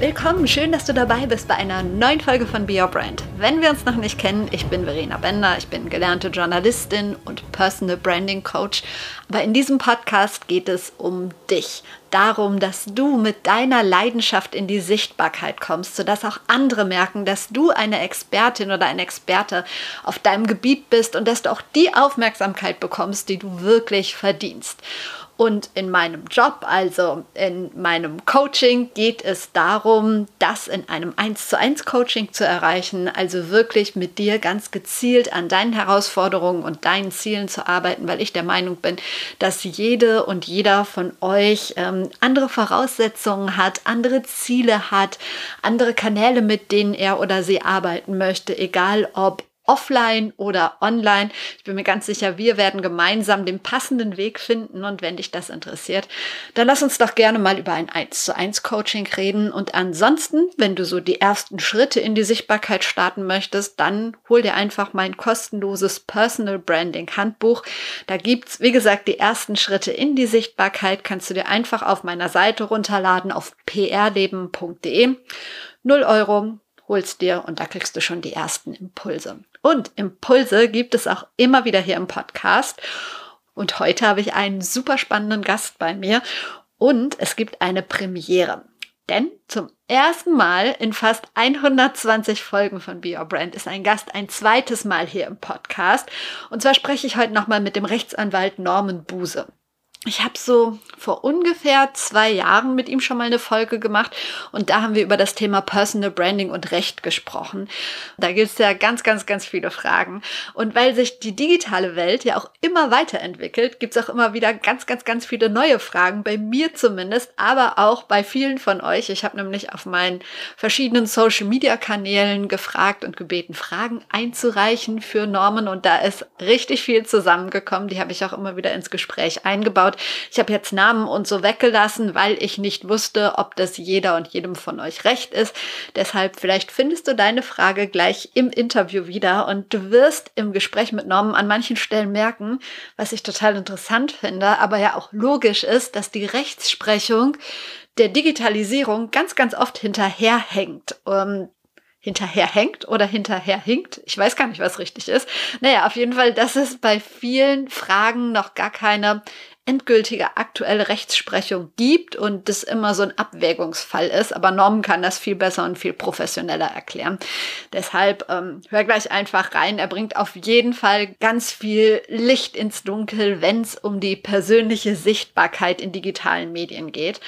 Willkommen, schön, dass du dabei bist bei einer neuen Folge von Be Your Brand. Wenn wir uns noch nicht kennen, ich bin Verena Bender, ich bin gelernte Journalistin und Personal Branding Coach. Aber in diesem Podcast geht es um dich. Darum, dass du mit deiner Leidenschaft in die Sichtbarkeit kommst, sodass auch andere merken, dass du eine Expertin oder ein Experte auf deinem Gebiet bist und dass du auch die Aufmerksamkeit bekommst, die du wirklich verdienst. Und in meinem Job, also in meinem Coaching, geht es darum, das in einem 1 zu 1 Coaching zu erreichen, also wirklich mit dir ganz gezielt an deinen Herausforderungen und deinen Zielen zu arbeiten, weil ich der Meinung bin, dass jede und jeder von euch ähm, andere Voraussetzungen hat, andere Ziele hat, andere Kanäle, mit denen er oder sie arbeiten möchte, egal ob offline oder online. Ich bin mir ganz sicher, wir werden gemeinsam den passenden Weg finden. Und wenn dich das interessiert, dann lass uns doch gerne mal über ein 1 zu 1 Coaching reden. Und ansonsten, wenn du so die ersten Schritte in die Sichtbarkeit starten möchtest, dann hol dir einfach mein kostenloses Personal Branding Handbuch. Da gibt's, wie gesagt, die ersten Schritte in die Sichtbarkeit. Kannst du dir einfach auf meiner Seite runterladen auf prleben.de. 0 Euro holst dir und da kriegst du schon die ersten Impulse. Und Impulse gibt es auch immer wieder hier im Podcast. Und heute habe ich einen super spannenden Gast bei mir und es gibt eine Premiere. Denn zum ersten Mal in fast 120 Folgen von Be Your Brand ist ein Gast ein zweites Mal hier im Podcast. Und zwar spreche ich heute nochmal mit dem Rechtsanwalt Norman Buse. Ich habe so vor ungefähr zwei Jahren mit ihm schon mal eine Folge gemacht und da haben wir über das Thema Personal Branding und Recht gesprochen. Da gibt es ja ganz, ganz, ganz viele Fragen. Und weil sich die digitale Welt ja auch immer weiterentwickelt, gibt es auch immer wieder ganz, ganz, ganz viele neue Fragen, bei mir zumindest, aber auch bei vielen von euch. Ich habe nämlich auf meinen verschiedenen Social-Media-Kanälen gefragt und gebeten, Fragen einzureichen für Normen und da ist richtig viel zusammengekommen. Die habe ich auch immer wieder ins Gespräch eingebaut angeschaut. Ich habe jetzt Namen und so weggelassen, weil ich nicht wusste, ob das jeder und jedem von euch recht ist. Deshalb vielleicht findest du deine Frage gleich im Interview wieder und du wirst im Gespräch mit Norman an manchen Stellen merken, was ich total interessant finde, aber ja auch logisch ist, dass die Rechtsprechung der Digitalisierung ganz, ganz oft hinterherhängt. Um, hinterherhängt oder hinterherhinkt. Ich weiß gar nicht, was richtig ist. Naja, auf jeden Fall, dass es bei vielen Fragen noch gar keine endgültige aktuelle Rechtsprechung gibt und das immer so ein Abwägungsfall ist. Aber Norman kann das viel besser und viel professioneller erklären. Deshalb ähm, hör gleich einfach rein. Er bringt auf jeden Fall ganz viel Licht ins Dunkel, wenn es um die persönliche Sichtbarkeit in digitalen Medien geht.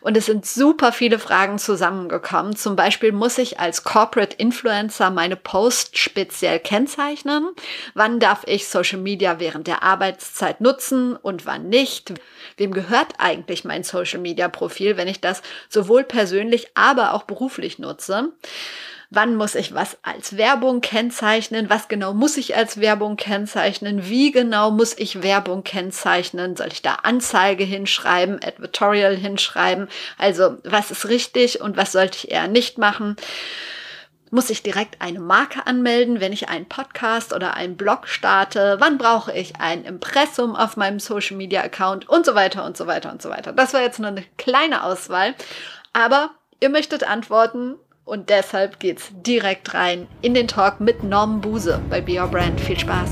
Und es sind super viele Fragen zusammengekommen. Zum Beispiel muss ich als Corporate Influencer meine Posts speziell kennzeichnen. Wann darf ich Social Media während der Arbeitszeit nutzen und wann nicht? Wem gehört eigentlich mein Social Media Profil, wenn ich das sowohl persönlich, aber auch beruflich nutze? Wann muss ich was als Werbung kennzeichnen, was genau muss ich als Werbung kennzeichnen, wie genau muss ich Werbung kennzeichnen, soll ich da Anzeige hinschreiben, Advertorial hinschreiben, also was ist richtig und was sollte ich eher nicht machen. Muss ich direkt eine Marke anmelden, wenn ich einen Podcast oder einen Blog starte? Wann brauche ich ein Impressum auf meinem Social Media Account und so weiter und so weiter und so weiter? Das war jetzt nur eine kleine Auswahl, aber ihr möchtet antworten und deshalb geht's direkt rein in den Talk mit Norm Buse bei Be Your Brand. Viel Spaß!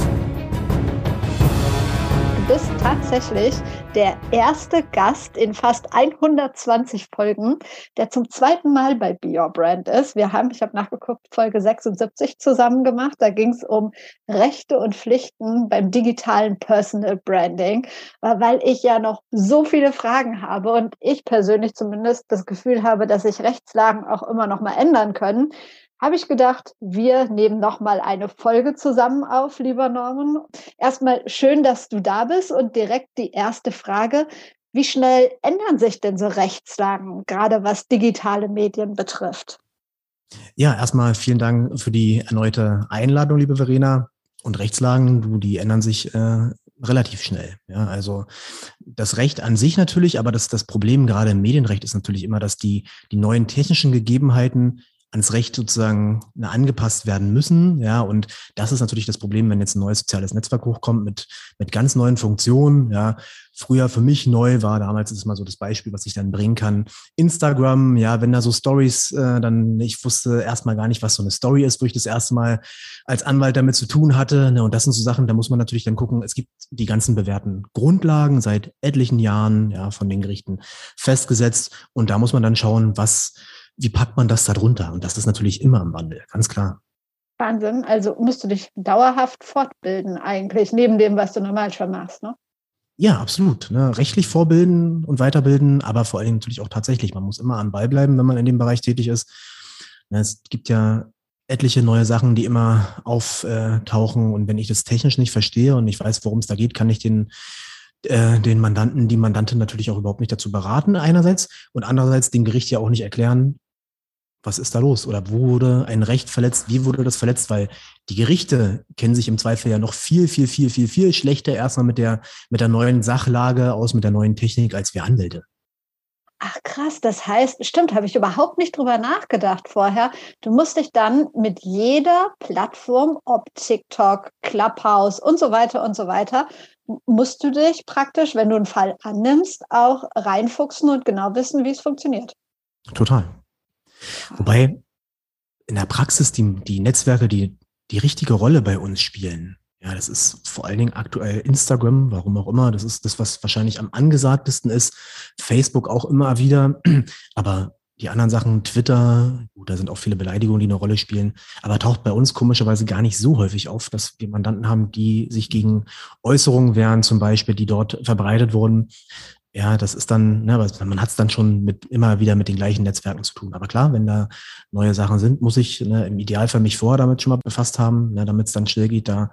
Du bist tatsächlich der erste Gast in fast 120 Folgen, der zum zweiten Mal bei Be Your Brand ist. Wir haben, ich habe nachgeguckt, Folge 76 zusammen gemacht. Da ging es um Rechte und Pflichten beim digitalen Personal Branding, weil ich ja noch so viele Fragen habe und ich persönlich zumindest das Gefühl habe, dass sich Rechtslagen auch immer noch mal ändern können habe ich gedacht, wir nehmen noch mal eine Folge zusammen auf, lieber Norman. Erstmal schön, dass du da bist und direkt die erste Frage. Wie schnell ändern sich denn so Rechtslagen, gerade was digitale Medien betrifft? Ja, erstmal vielen Dank für die erneute Einladung, liebe Verena. Und Rechtslagen, du, die ändern sich äh, relativ schnell. Ja, also das Recht an sich natürlich, aber das, das Problem gerade im Medienrecht ist natürlich immer, dass die, die neuen technischen Gegebenheiten ans Recht sozusagen angepasst werden müssen. Ja, und das ist natürlich das Problem, wenn jetzt ein neues soziales Netzwerk hochkommt mit, mit ganz neuen Funktionen. Ja, früher für mich neu war, damals ist mal so das Beispiel, was ich dann bringen kann. Instagram, ja, wenn da so Stories, äh, dann, ich wusste erstmal gar nicht, was so eine Story ist, wo ich das erste Mal als Anwalt damit zu tun hatte. Ne, und das sind so Sachen, da muss man natürlich dann gucken, es gibt die ganzen bewährten Grundlagen seit etlichen Jahren, ja, von den Gerichten festgesetzt. Und da muss man dann schauen, was, wie packt man das da drunter? Und das ist natürlich immer im Wandel, ganz klar. Wahnsinn. Also musst du dich dauerhaft fortbilden eigentlich, neben dem, was du normal schon machst, ne? Ja, absolut. Ne? Rechtlich vorbilden und weiterbilden, aber vor allen Dingen natürlich auch tatsächlich. Man muss immer am Ball bleiben, wenn man in dem Bereich tätig ist. Ne, es gibt ja etliche neue Sachen, die immer auftauchen. Und wenn ich das technisch nicht verstehe und ich weiß, worum es da geht, kann ich den, äh, den Mandanten, die Mandantin natürlich auch überhaupt nicht dazu beraten, einerseits. Und andererseits dem Gericht ja auch nicht erklären, was ist da los? Oder wo wurde ein Recht verletzt? Wie wurde das verletzt? Weil die Gerichte kennen sich im Zweifel ja noch viel, viel, viel, viel, viel schlechter erstmal mit der, mit der neuen Sachlage aus, mit der neuen Technik als wir Anwälte. Ach krass, das heißt, stimmt, habe ich überhaupt nicht drüber nachgedacht vorher. Du musst dich dann mit jeder Plattform, ob TikTok, Clubhouse und so weiter und so weiter, musst du dich praktisch, wenn du einen Fall annimmst, auch reinfuchsen und genau wissen, wie es funktioniert. Total. Wobei in der Praxis die, die Netzwerke, die die richtige Rolle bei uns spielen, ja, das ist vor allen Dingen aktuell Instagram, warum auch immer. Das ist das, was wahrscheinlich am angesagtesten ist. Facebook auch immer wieder. Aber die anderen Sachen, Twitter, gut, da sind auch viele Beleidigungen, die eine Rolle spielen, aber taucht bei uns komischerweise gar nicht so häufig auf, dass wir Mandanten haben, die sich gegen Äußerungen wehren, zum Beispiel, die dort verbreitet wurden ja, das ist dann, ne, man hat es dann schon mit immer wieder mit den gleichen Netzwerken zu tun. Aber klar, wenn da neue Sachen sind, muss ich ne, im Idealfall mich vorher damit schon mal befasst haben, ne, damit es dann schnell geht, da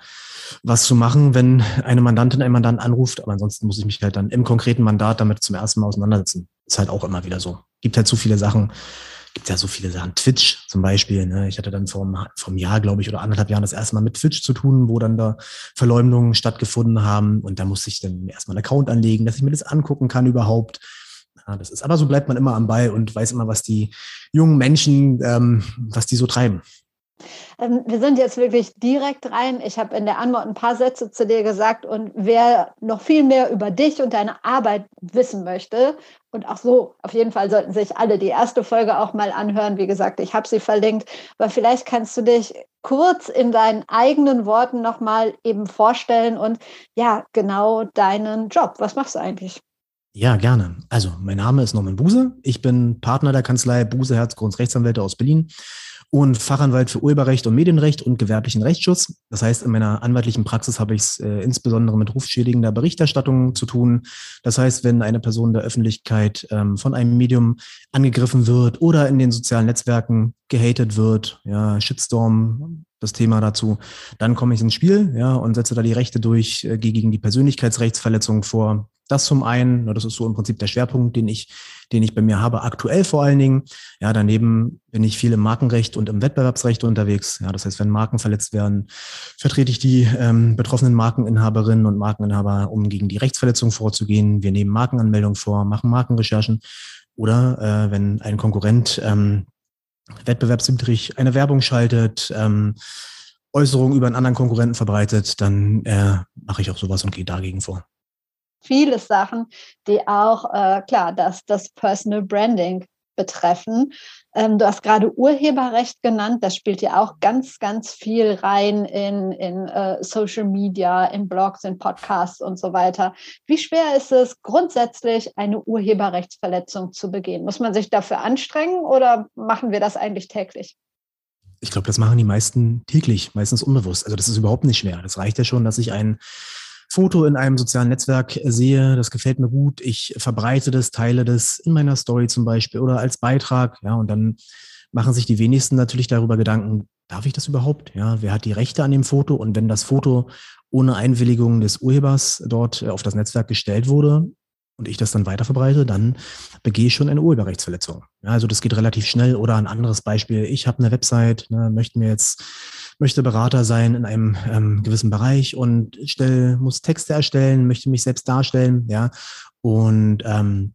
was zu machen, wenn eine Mandantin einen Mandant anruft. Aber ansonsten muss ich mich halt dann im konkreten Mandat damit zum ersten Mal auseinandersetzen. Ist halt auch immer wieder so. Gibt halt zu viele Sachen, gibt ja so viele Sachen. Twitch zum Beispiel. Ne? Ich hatte dann vor, vor einem Jahr, glaube ich, oder anderthalb Jahren das erste Mal mit Twitch zu tun, wo dann da Verleumdungen stattgefunden haben. Und da musste ich dann erstmal einen Account anlegen, dass ich mir das angucken kann überhaupt. Ja, das ist, aber so bleibt man immer am Ball und weiß immer, was die jungen Menschen, ähm, was die so treiben. Ähm, wir sind jetzt wirklich direkt rein. Ich habe in der Antwort ein paar Sätze zu dir gesagt und wer noch viel mehr über dich und deine Arbeit wissen möchte und auch so, auf jeden Fall sollten sich alle die erste Folge auch mal anhören. Wie gesagt, ich habe sie verlinkt, aber vielleicht kannst du dich kurz in deinen eigenen Worten nochmal eben vorstellen und ja, genau deinen Job. Was machst du eigentlich? Ja, gerne. Also, mein Name ist Norman Buse. Ich bin Partner der Kanzlei Buse Herz Rechtsanwälte aus Berlin und Fachanwalt für Urheberrecht und Medienrecht und gewerblichen Rechtsschutz. Das heißt, in meiner anwaltlichen Praxis habe ich es äh, insbesondere mit rufschädigender Berichterstattung zu tun. Das heißt, wenn eine Person der Öffentlichkeit ähm, von einem Medium angegriffen wird oder in den sozialen Netzwerken gehatet wird, ja, Shitstorm, das Thema dazu, dann komme ich ins Spiel, ja, und setze da die Rechte durch äh, gegen die Persönlichkeitsrechtsverletzung vor, das zum einen, das ist so im Prinzip der Schwerpunkt, den ich, den ich bei mir habe, aktuell vor allen Dingen. Ja, daneben bin ich viel im Markenrecht und im Wettbewerbsrecht unterwegs. Ja, das heißt, wenn Marken verletzt werden, vertrete ich die ähm, betroffenen Markeninhaberinnen und Markeninhaber, um gegen die Rechtsverletzung vorzugehen. Wir nehmen Markenanmeldungen vor, machen Markenrecherchen. Oder äh, wenn ein Konkurrent ähm, wettbewerbswidrig eine Werbung schaltet, ähm, Äußerungen über einen anderen Konkurrenten verbreitet, dann äh, mache ich auch sowas und gehe dagegen vor. Viele Sachen, die auch, äh, klar, das, das Personal Branding betreffen. Ähm, du hast gerade Urheberrecht genannt, das spielt ja auch ganz, ganz viel rein in, in uh, Social Media, in Blogs, in Podcasts und so weiter. Wie schwer ist es grundsätzlich, eine Urheberrechtsverletzung zu begehen? Muss man sich dafür anstrengen oder machen wir das eigentlich täglich? Ich glaube, das machen die meisten täglich, meistens unbewusst. Also das ist überhaupt nicht schwer. Das reicht ja schon, dass ich ein Foto in einem sozialen Netzwerk sehe, das gefällt mir gut, ich verbreite das, teile das in meiner Story zum Beispiel oder als Beitrag, ja, und dann machen sich die wenigsten natürlich darüber Gedanken, darf ich das überhaupt? Ja, wer hat die Rechte an dem Foto? Und wenn das Foto ohne Einwilligung des Urhebers dort auf das Netzwerk gestellt wurde und ich das dann weiter verbreite, dann begehe ich schon eine Urheberrechtsverletzung. Ja, also das geht relativ schnell. Oder ein anderes Beispiel, ich habe eine Website, ne, möchte mir jetzt möchte Berater sein in einem ähm, gewissen Bereich und stell, muss Texte erstellen, möchte mich selbst darstellen, ja. Und ähm,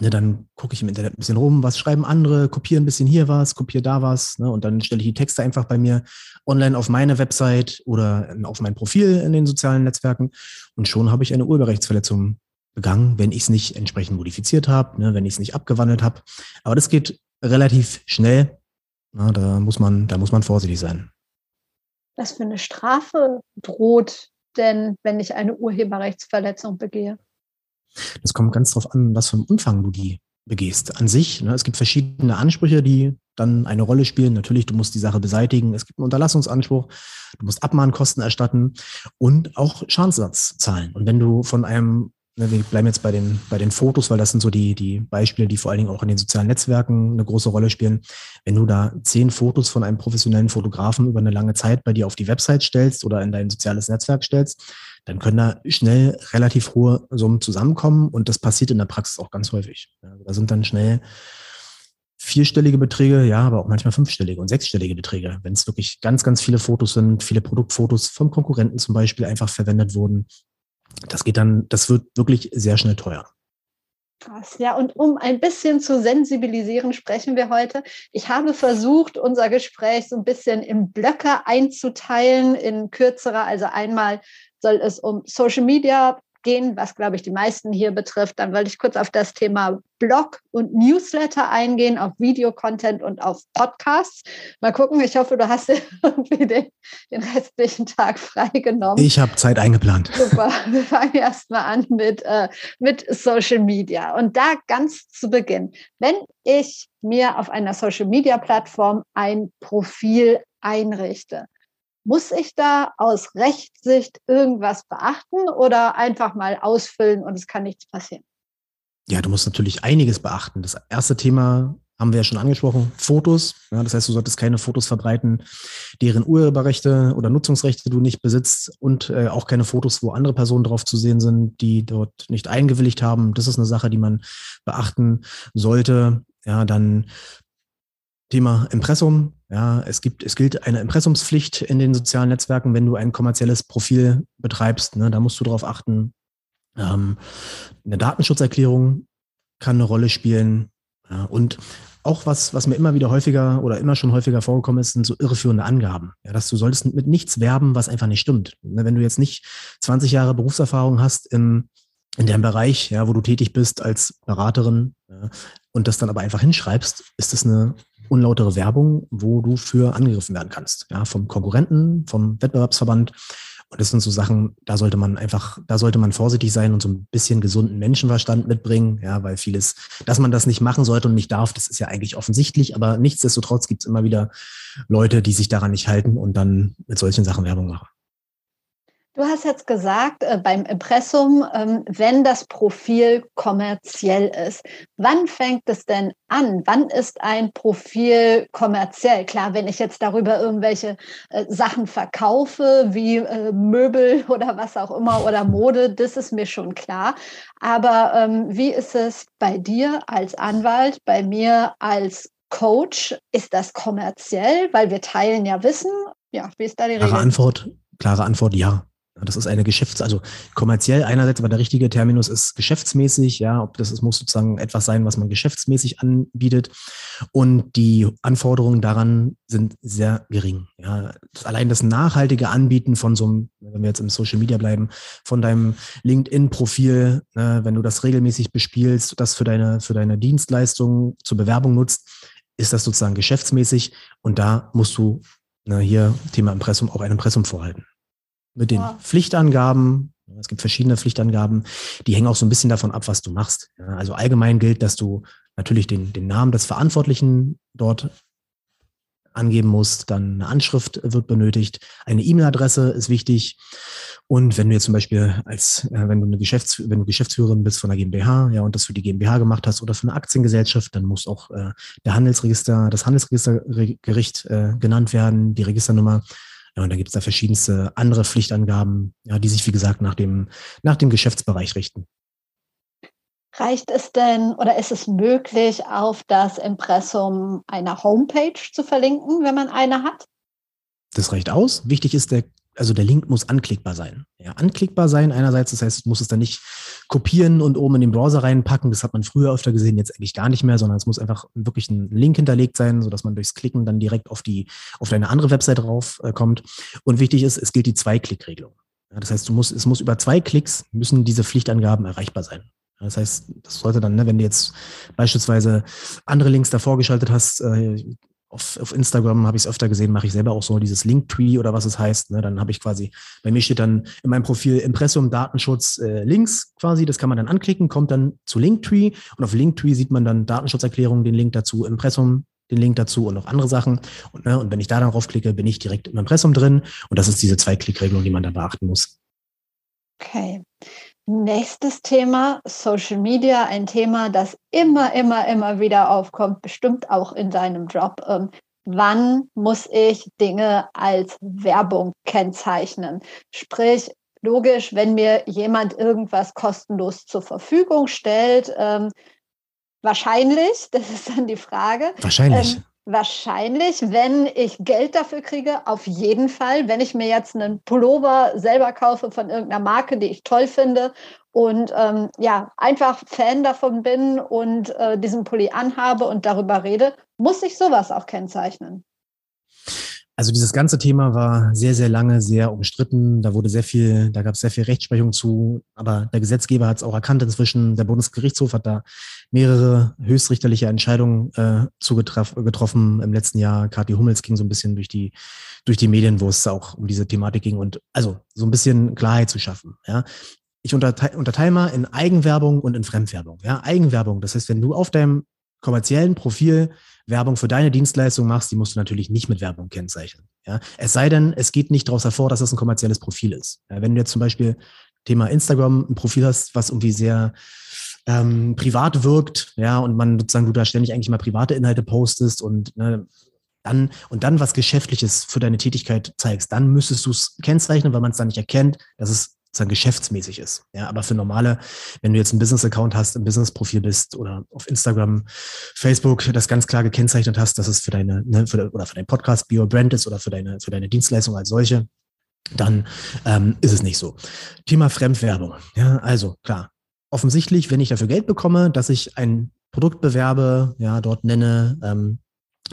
Ne, dann gucke ich im Internet ein bisschen rum, was schreiben andere, kopiere ein bisschen hier was, kopiere da was, ne, und dann stelle ich die Texte einfach bei mir online auf meine Website oder auf mein Profil in den sozialen Netzwerken und schon habe ich eine Urheberrechtsverletzung begangen, wenn ich es nicht entsprechend modifiziert habe, ne, wenn ich es nicht abgewandelt habe. Aber das geht relativ schnell. Na, da muss man, da muss man vorsichtig sein. Was für eine Strafe droht denn, wenn ich eine Urheberrechtsverletzung begehe? Das kommt ganz drauf an, was für einen Umfang du die begehst. An sich, ne, es gibt verschiedene Ansprüche, die dann eine Rolle spielen. Natürlich, du musst die Sache beseitigen. Es gibt einen Unterlassungsanspruch. Du musst Abmahnkosten erstatten und auch Schadensersatz zahlen. Und wenn du von einem Ne, wir bleiben jetzt bei den, bei den Fotos, weil das sind so die, die Beispiele, die vor allen Dingen auch in den sozialen Netzwerken eine große Rolle spielen. Wenn du da zehn Fotos von einem professionellen Fotografen über eine lange Zeit bei dir auf die Website stellst oder in dein soziales Netzwerk stellst, dann können da schnell relativ hohe Summen zusammenkommen und das passiert in der Praxis auch ganz häufig. Da sind dann schnell vierstellige Beträge, ja, aber auch manchmal fünfstellige und sechsstellige Beträge, wenn es wirklich ganz, ganz viele Fotos sind, viele Produktfotos vom Konkurrenten zum Beispiel einfach verwendet wurden, das geht dann, das wird wirklich sehr schnell teuer. Krass. Ja, und um ein bisschen zu sensibilisieren, sprechen wir heute. Ich habe versucht, unser Gespräch so ein bisschen in Blöcke einzuteilen, in kürzere. Also einmal soll es um Social Media gehen, was, glaube ich, die meisten hier betrifft. Dann wollte ich kurz auf das Thema Blog und Newsletter eingehen, auf Videocontent und auf Podcasts. Mal gucken, ich hoffe, du hast irgendwie den, den restlichen Tag freigenommen. Ich habe Zeit eingeplant. Super, wir fangen erstmal an mit, äh, mit Social Media. Und da ganz zu Beginn, wenn ich mir auf einer Social Media Plattform ein Profil einrichte, muss ich da aus Rechtssicht irgendwas beachten oder einfach mal ausfüllen und es kann nichts passieren? Ja, du musst natürlich einiges beachten. Das erste Thema haben wir ja schon angesprochen, Fotos. Ja, das heißt, du solltest keine Fotos verbreiten, deren Urheberrechte oder Nutzungsrechte du nicht besitzt und äh, auch keine Fotos, wo andere Personen drauf zu sehen sind, die dort nicht eingewilligt haben. Das ist eine Sache, die man beachten sollte. Ja, dann Thema Impressum. Ja, es gibt, es gilt eine Impressumspflicht in den sozialen Netzwerken, wenn du ein kommerzielles Profil betreibst. Ne, da musst du darauf achten. Ähm, eine Datenschutzerklärung kann eine Rolle spielen. Ja, und auch was, was mir immer wieder häufiger oder immer schon häufiger vorgekommen ist, sind so irreführende Angaben. Ja, dass du solltest mit nichts werben, was einfach nicht stimmt. Ne, wenn du jetzt nicht 20 Jahre Berufserfahrung hast im, in dem Bereich, ja, wo du tätig bist als Beraterin ja, und das dann aber einfach hinschreibst, ist das eine unlautere Werbung, wo du für angegriffen werden kannst. Ja, vom Konkurrenten, vom Wettbewerbsverband. Und das sind so Sachen, da sollte man einfach, da sollte man vorsichtig sein und so ein bisschen gesunden Menschenverstand mitbringen, ja, weil vieles, dass man das nicht machen sollte und nicht darf, das ist ja eigentlich offensichtlich, aber nichtsdestotrotz gibt es immer wieder Leute, die sich daran nicht halten und dann mit solchen Sachen Werbung machen. Du hast jetzt gesagt, äh, beim Impressum, ähm, wenn das Profil kommerziell ist. Wann fängt es denn an? Wann ist ein Profil kommerziell? Klar, wenn ich jetzt darüber irgendwelche äh, Sachen verkaufe, wie äh, Möbel oder was auch immer oder Mode, das ist mir schon klar. Aber ähm, wie ist es bei dir als Anwalt, bei mir als Coach? Ist das kommerziell? Weil wir teilen ja Wissen. Ja, wie ist da die Regel? Klare Antwort, klare Antwort, ja. Das ist eine Geschäfts-, also kommerziell einerseits, aber der richtige Terminus ist geschäftsmäßig, ja, ob das ist, muss sozusagen etwas sein, was man geschäftsmäßig anbietet. Und die Anforderungen daran sind sehr gering. Ja, allein das nachhaltige Anbieten von so einem, wenn wir jetzt im Social Media bleiben, von deinem LinkedIn-Profil, äh, wenn du das regelmäßig bespielst, das für deine, für deine Dienstleistung zur Bewerbung nutzt, ist das sozusagen geschäftsmäßig. Und da musst du na, hier Thema Impressum auch ein Impressum vorhalten mit den ja. Pflichtangaben. Es gibt verschiedene Pflichtangaben, die hängen auch so ein bisschen davon ab, was du machst. Also allgemein gilt, dass du natürlich den, den Namen des Verantwortlichen dort angeben musst, dann eine Anschrift wird benötigt, eine E-Mail-Adresse ist wichtig. Und wenn du jetzt zum Beispiel als, äh, wenn du eine Geschäfts wenn du Geschäftsführerin bist von einer GmbH, ja, und das für die GmbH gemacht hast oder für eine Aktiengesellschaft, dann muss auch äh, der Handelsregister, das Handelsregistergericht äh, genannt werden, die Registernummer. Ja, und da gibt es da verschiedenste andere Pflichtangaben, ja, die sich, wie gesagt, nach dem, nach dem Geschäftsbereich richten. Reicht es denn oder ist es möglich, auf das Impressum einer Homepage zu verlinken, wenn man eine hat? Das reicht aus. Wichtig ist, der, also der Link muss anklickbar sein. Ja, anklickbar sein einerseits, das heißt, es muss es dann nicht kopieren und oben in den Browser reinpacken. Das hat man früher öfter gesehen, jetzt eigentlich gar nicht mehr, sondern es muss einfach wirklich ein Link hinterlegt sein, sodass man durchs Klicken dann direkt auf die, auf eine andere Website drauf äh. Und wichtig ist, es gilt die Zwei-Klick-Regelung. Ja, das heißt, du musst, es muss über zwei Klicks müssen diese Pflichtangaben erreichbar sein. Das heißt, das sollte dann, ne, wenn du jetzt beispielsweise andere Links davor geschaltet hast, äh, auf, auf Instagram habe ich es öfter gesehen, mache ich selber auch so dieses Linktree oder was es heißt. Ne? Dann habe ich quasi, bei mir steht dann in meinem Profil Impressum Datenschutz äh, Links quasi, das kann man dann anklicken, kommt dann zu Linktree und auf Linktree sieht man dann Datenschutzerklärung, den Link dazu, Impressum, den Link dazu und noch andere Sachen. Und, ne, und wenn ich da dann draufklicke, bin ich direkt im Impressum drin und das ist diese Zwei-Klick-Regelung, die man da beachten muss. Okay. Nächstes Thema, Social Media, ein Thema, das immer, immer, immer wieder aufkommt, bestimmt auch in deinem Job. Ähm, wann muss ich Dinge als Werbung kennzeichnen? Sprich, logisch, wenn mir jemand irgendwas kostenlos zur Verfügung stellt, ähm, wahrscheinlich, das ist dann die Frage. Wahrscheinlich. Ähm, Wahrscheinlich, wenn ich Geld dafür kriege, auf jeden Fall. Wenn ich mir jetzt einen Pullover selber kaufe von irgendeiner Marke, die ich toll finde und ähm, ja, einfach Fan davon bin und äh, diesen Pulli anhabe und darüber rede, muss ich sowas auch kennzeichnen. Also dieses ganze Thema war sehr, sehr lange sehr umstritten. Da wurde sehr viel, da gab es sehr viel Rechtsprechung zu. Aber der Gesetzgeber hat es auch erkannt inzwischen. Der Bundesgerichtshof hat da mehrere höchstrichterliche Entscheidungen äh, zugetroffen im letzten Jahr. Kathi Hummels ging so ein bisschen durch die, durch die Medien, wo es auch um diese Thematik ging und also so ein bisschen Klarheit zu schaffen. Ja. Ich unterteile, mal in Eigenwerbung und in Fremdwerbung. Ja. Eigenwerbung, das heißt, wenn du auf deinem kommerziellen Profil Werbung für deine Dienstleistung machst, die musst du natürlich nicht mit Werbung kennzeichnen. Ja? Es sei denn, es geht nicht daraus hervor, dass es ein kommerzielles Profil ist. Ja, wenn du jetzt zum Beispiel Thema Instagram ein Profil hast, was irgendwie sehr ähm, privat wirkt, ja, und man sozusagen du da ständig eigentlich mal private Inhalte postest und ne, dann und dann was Geschäftliches für deine Tätigkeit zeigst, dann müsstest du es kennzeichnen, weil man es dann nicht erkennt, dass es sozusagen geschäftsmäßig ist. Ja, aber für normale, wenn du jetzt ein Business-Account hast, ein Business-Profil bist oder auf Instagram, Facebook das ganz klar gekennzeichnet hast, dass es für deine, ne, für, oder für dein Podcast Bio-Brand ist oder für deine, für deine Dienstleistung als solche, dann ähm, ist es nicht so. Thema Fremdwerbung. Ja, also klar. Offensichtlich, wenn ich dafür Geld bekomme, dass ich ein Produkt bewerbe, ja, dort nenne, ähm,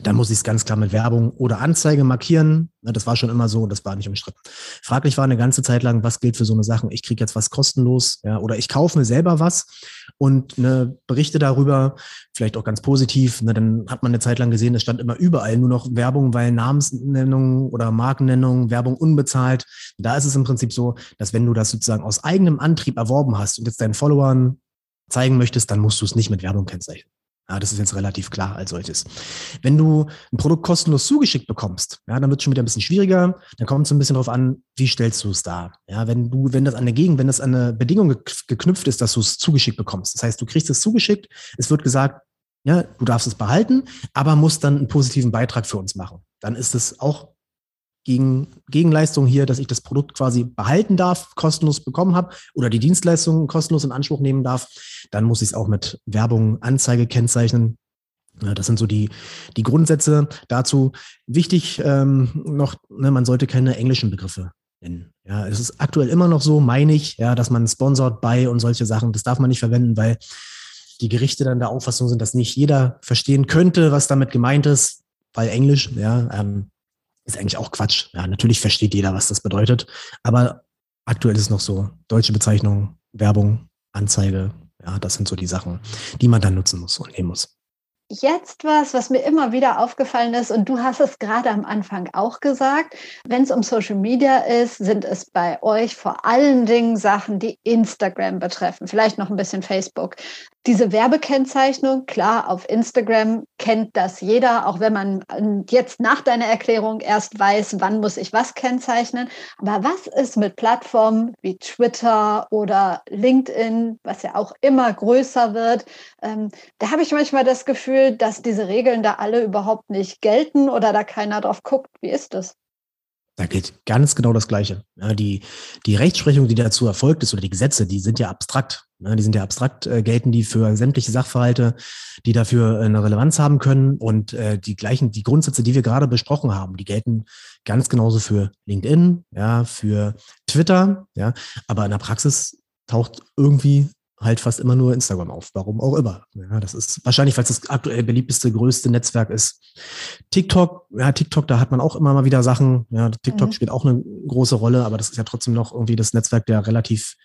dann muss ich es ganz klar mit Werbung oder Anzeige markieren. Das war schon immer so und das war nicht umstritten. Fraglich war eine ganze Zeit lang, was gilt für so eine Sachen? Ich kriege jetzt was kostenlos ja, oder ich kaufe mir selber was und ne, berichte darüber, vielleicht auch ganz positiv. Ne, dann hat man eine Zeit lang gesehen, es stand immer überall nur noch Werbung, weil Namensnennung oder Markennennung, Werbung unbezahlt. Da ist es im Prinzip so, dass wenn du das sozusagen aus eigenem Antrieb erworben hast und jetzt deinen Followern zeigen möchtest, dann musst du es nicht mit Werbung kennzeichnen. Ja, das ist jetzt relativ klar als solches. Wenn du ein Produkt kostenlos zugeschickt bekommst, ja, dann wird es schon wieder ein bisschen schwieriger. Dann kommt es ein bisschen darauf an, wie stellst du es dar. Ja, wenn du, wenn das an der Gegend, wenn das an eine Bedingung geknüpft ist, dass du es zugeschickt bekommst. Das heißt, du kriegst es zugeschickt, es wird gesagt, ja, du darfst es behalten, aber musst dann einen positiven Beitrag für uns machen. Dann ist es auch gegen, Gegenleistung hier, dass ich das Produkt quasi behalten darf, kostenlos bekommen habe oder die Dienstleistung kostenlos in Anspruch nehmen darf, dann muss ich es auch mit Werbung, Anzeige kennzeichnen. Das sind so die, die Grundsätze dazu. Wichtig ähm, noch, ne, man sollte keine englischen Begriffe nennen. Ja, es ist aktuell immer noch so, meine ich, ja, dass man sponsored bei und solche Sachen, das darf man nicht verwenden, weil die Gerichte dann der Auffassung sind, dass nicht jeder verstehen könnte, was damit gemeint ist, weil Englisch, ja, ähm, ist eigentlich auch Quatsch. Ja, natürlich versteht jeder, was das bedeutet. Aber aktuell ist es noch so. Deutsche Bezeichnung, Werbung, Anzeige. Ja, das sind so die Sachen, die man dann nutzen muss und nehmen muss. Jetzt was, was mir immer wieder aufgefallen ist, und du hast es gerade am Anfang auch gesagt, wenn es um Social Media ist, sind es bei euch vor allen Dingen Sachen, die Instagram betreffen, vielleicht noch ein bisschen Facebook. Diese Werbekennzeichnung, klar, auf Instagram kennt das jeder, auch wenn man ähm, jetzt nach deiner Erklärung erst weiß, wann muss ich was kennzeichnen. Aber was ist mit Plattformen wie Twitter oder LinkedIn, was ja auch immer größer wird? Ähm, da habe ich manchmal das Gefühl, dass diese Regeln da alle überhaupt nicht gelten oder da keiner drauf guckt. Wie ist das? Da gilt ganz genau das Gleiche. Die, die Rechtsprechung, die dazu erfolgt ist, oder die Gesetze, die sind ja abstrakt. Ne? Die sind ja abstrakt, äh, gelten die für sämtliche Sachverhalte, die dafür äh, eine Relevanz haben können. Und äh, die gleichen, die Grundsätze, die wir gerade besprochen haben, die gelten ganz genauso für LinkedIn, ja, für Twitter, ja. Aber in der Praxis taucht irgendwie halt fast immer nur Instagram auf. Warum auch immer. Ja, das ist wahrscheinlich, weil es das aktuell beliebteste, größte Netzwerk ist. TikTok, ja, TikTok, da hat man auch immer mal wieder Sachen. Ja, TikTok mhm. spielt auch eine große Rolle, aber das ist ja trotzdem noch irgendwie das Netzwerk der relativ